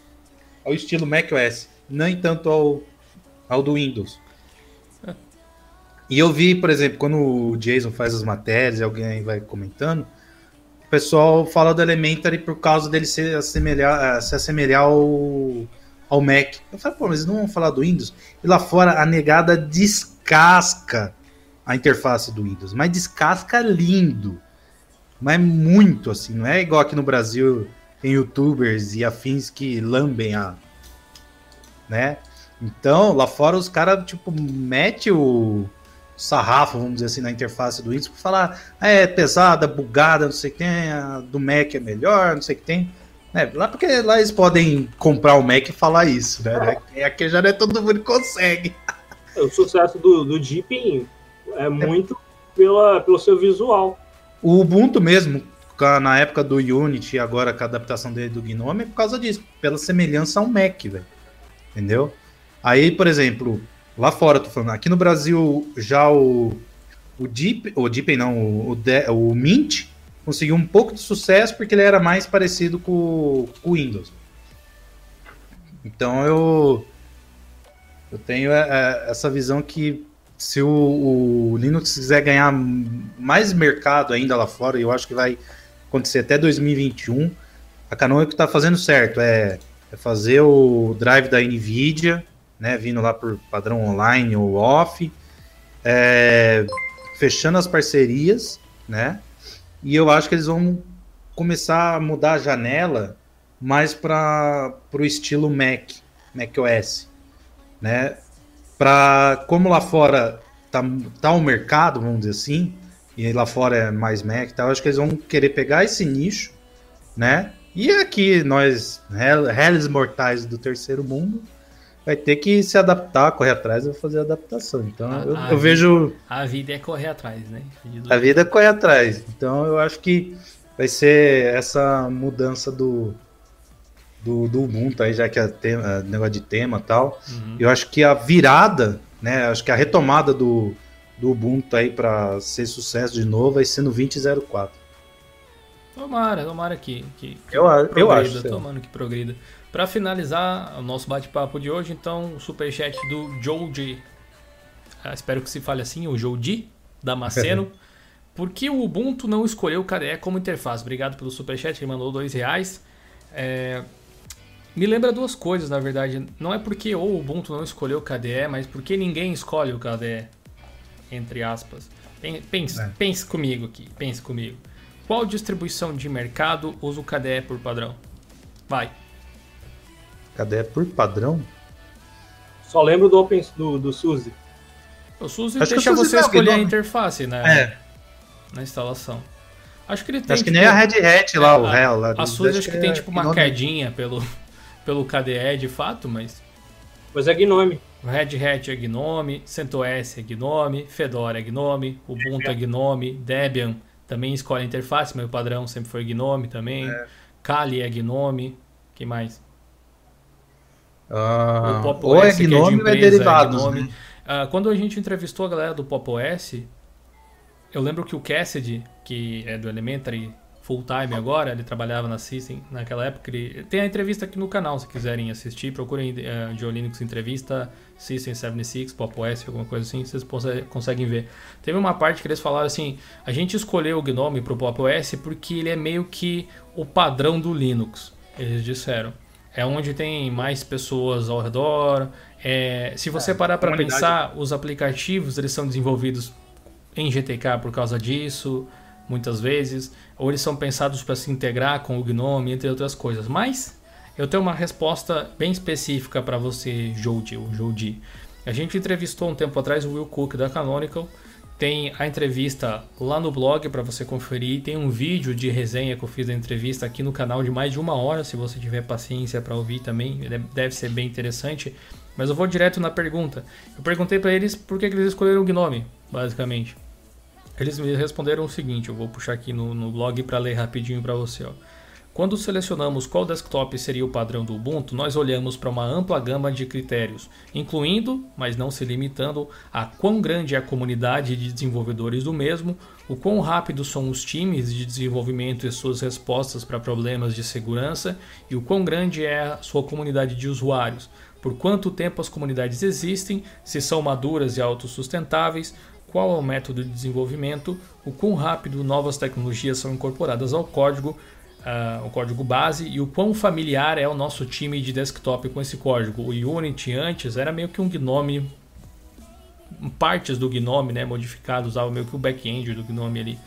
Ao estilo macOS. Nem tanto ao, ao do Windows. E eu vi, por exemplo, quando o Jason faz as matérias e alguém vai comentando, o pessoal fala do Elementary por causa dele se assemelhar, se assemelhar ao, ao Mac. Eu falei, pô, mas eles não vão falar do Windows? E lá fora a negada descasca a interface do Windows, mas descasca lindo. Mas muito assim, não é igual aqui no Brasil tem youtubers e afins que lambem a. né? Então, lá fora os caras, tipo, mete o sarrafo, vamos dizer assim, na interface do Windows, para falar, ah, é pesada, bugada, não sei o que tem, a do Mac é melhor, não sei o que tem. É, lá porque lá eles podem comprar o Mac e falar isso, né? É. Aqui já não é todo mundo que consegue. É, o sucesso do, do Deepin é muito pela, pelo seu visual. O Ubuntu mesmo, na época do Unity, agora com a adaptação dele do GNOME, é por causa disso, pela semelhança ao Mac, velho. Entendeu? Aí, por exemplo, Lá fora, tô falando. Aqui no Brasil, já o, o Deep, o Deep não, o, o, o Mint conseguiu um pouco de sucesso porque ele era mais parecido com, o Windows. Então eu eu tenho é, é, essa visão que se o, o, Linux quiser ganhar mais mercado ainda lá fora, eu acho que vai acontecer até 2021, a Canonical está fazendo certo, é, é fazer o drive da NVIDIA, né, vindo lá por padrão online ou off, é, fechando as parcerias, né? E eu acho que eles vão começar a mudar a janela mais para o estilo Mac, Mac OS, né? Para como lá fora tá, tá o mercado, vamos dizer assim, e lá fora é mais Mac? Eu acho que eles vão querer pegar esse nicho, né? E aqui nós, réis mortais do terceiro mundo, vai ter que se adaptar, correr atrás e fazer a adaptação. Então a, eu, a eu vida, vejo. A vida é correr atrás, né? A vida é correr atrás. Então eu acho que vai ser essa mudança do. Do, do Ubuntu aí, já que é tema, negócio de tema e tal. Uhum. Eu acho que a virada, né? Acho que a retomada do, do Ubuntu aí para ser sucesso de novo vai ser no 2004. Tomara, tomara que, que, que eu, progrida, eu acho. Tomara que progrida. Para finalizar o nosso bate-papo de hoje, então, o superchat do Joji. Ah, espero que se fale assim, o Joji Damasceno. *laughs* Por que o Ubuntu não escolheu o KDE como interface? Obrigado pelo superchat, ele mandou dois reais. É... Me lembra duas coisas, na verdade. Não é porque o Ubuntu não escolheu o KDE, mas porque ninguém escolhe o KDE. Entre aspas. Pense, é. pense comigo aqui, pense comigo. Qual distribuição de mercado usa o KDE por padrão? Vai. Cadê? Por padrão? Só lembro do Open do, do SUSE. O SUSE Acho deixa você escolher a interface, né? É. Na instalação. Acho que ele tem. Acho tipo, que nem a Red Hat lá, é, o réu lá. A SUSE acho que, que tem é tipo uma quedinha pelo, *laughs* pelo KDE de fato, mas. Mas é Gnome. Red Hat é Gnome, CentOS é Gnome, Fedora é Gnome, Ubuntu é Gnome, Debian também escolhe a interface, mas o padrão sempre foi Gnome também. É. Kali é Gnome. que mais? Uh, o Pop ou é Gnome ou é derivados. É né? uh, quando a gente entrevistou a galera do Pop OS, eu lembro que o Cassidy, que é do Elementary full time agora, ele trabalhava na System naquela época. Ele... Tem a entrevista aqui no canal, se quiserem assistir. Procurem uh, Joe Linux entrevista System 76, Pop OS, alguma coisa assim, vocês conseguem ver. Teve uma parte que eles falaram assim: a gente escolheu o Gnome para o Pop OS porque ele é meio que o padrão do Linux. Eles disseram é onde tem mais pessoas ao redor. É, se você é, parar para pensar, os aplicativos eles são desenvolvidos em GTK por causa disso, muitas vezes, ou eles são pensados para se integrar com o GNOME, entre outras coisas. Mas eu tenho uma resposta bem específica para você, Jody, o Jody. A gente entrevistou um tempo atrás o Will Cook da Canonical Tem a entrevista lá no blog para você conferir. Tem um vídeo de resenha que eu fiz da entrevista aqui no canal de mais de uma hora. Se você tiver paciência para ouvir também, deve ser bem interessante. Mas eu vou direto na pergunta. Eu perguntei para eles por que, que eles escolheram o Gnome, basicamente. Eles me responderam o seguinte: eu vou puxar aqui no, no blog para ler rapidinho para você. Ó. Quando selecionamos qual desktop seria o padrão do Ubuntu, nós olhamos para uma ampla gama de critérios, incluindo, mas não se limitando, a quão grande é a comunidade de desenvolvedores do mesmo, o quão rápidos são os times de desenvolvimento e suas respostas para problemas de segurança e o quão grande é a sua comunidade de usuários, por quanto tempo as comunidades existem, se são maduras e autossustentáveis, qual é o método de desenvolvimento, o quão rápido novas tecnologias são incorporadas ao código, uh, o código base e o quão familiar é o nosso time de desktop com esse código. O Unity antes era meio que um Gnome, partes do Gnome né, modificado, usava meio que o back-end do Gnome ali.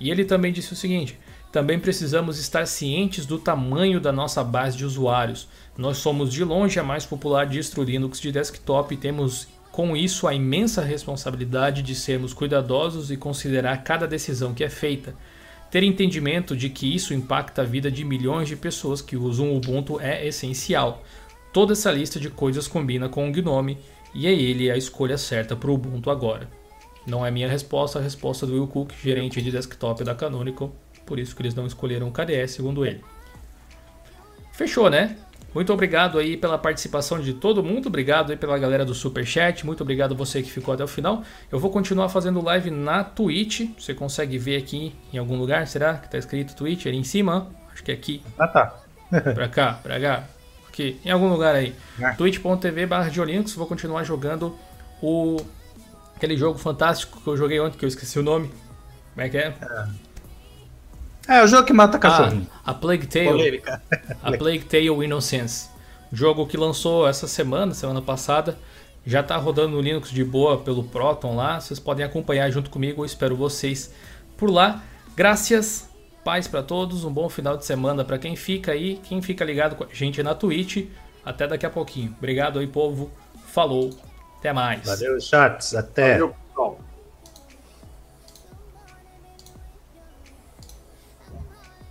E ele também disse o seguinte: também precisamos estar cientes do tamanho da nossa base de usuários. Nós somos de longe a mais popular distro Linux de desktop e temos com isso a imensa responsabilidade de sermos cuidadosos e considerar cada decisão que é feita. Ter entendimento de que isso impacta a vida de milhões de pessoas que usam o Ubuntu é essencial. Toda essa lista de coisas combina com o Gnome e é ele a escolha certa para o Ubuntu agora. Não é minha resposta, a resposta do Will Cook, gerente de desktop da Canonical, por isso que eles não escolheram o KDE, segundo ele. Fechou, né? Muito obrigado aí pela participação de todo mundo, obrigado aí pela galera do Super Chat, muito obrigado você que ficou até o final. Eu vou continuar fazendo live na Twitch, você consegue ver aqui em algum lugar, será que tá escrito Twitch ali em cima? Acho que é aqui. Ah tá. *laughs* pra cá, pra cá. Aqui, em algum lugar aí. É. twitch.tv barra vou continuar jogando o aquele jogo fantástico que eu joguei ontem, que eu esqueci o nome. Como é que é? é. É, o jogo que mata cachorrinho. Ah, a Plague Tale. Polêmica. A Plague Tale Innocence. Jogo que lançou essa semana, semana passada. Já está rodando no Linux de boa pelo Proton lá. Vocês podem acompanhar junto comigo. Eu espero vocês por lá. Graças, paz para todos. Um bom final de semana para quem fica aí. Quem fica ligado com a gente na Twitch. Até daqui a pouquinho. Obrigado aí, povo. Falou. Até mais. Valeu, chats. Até. Valeu.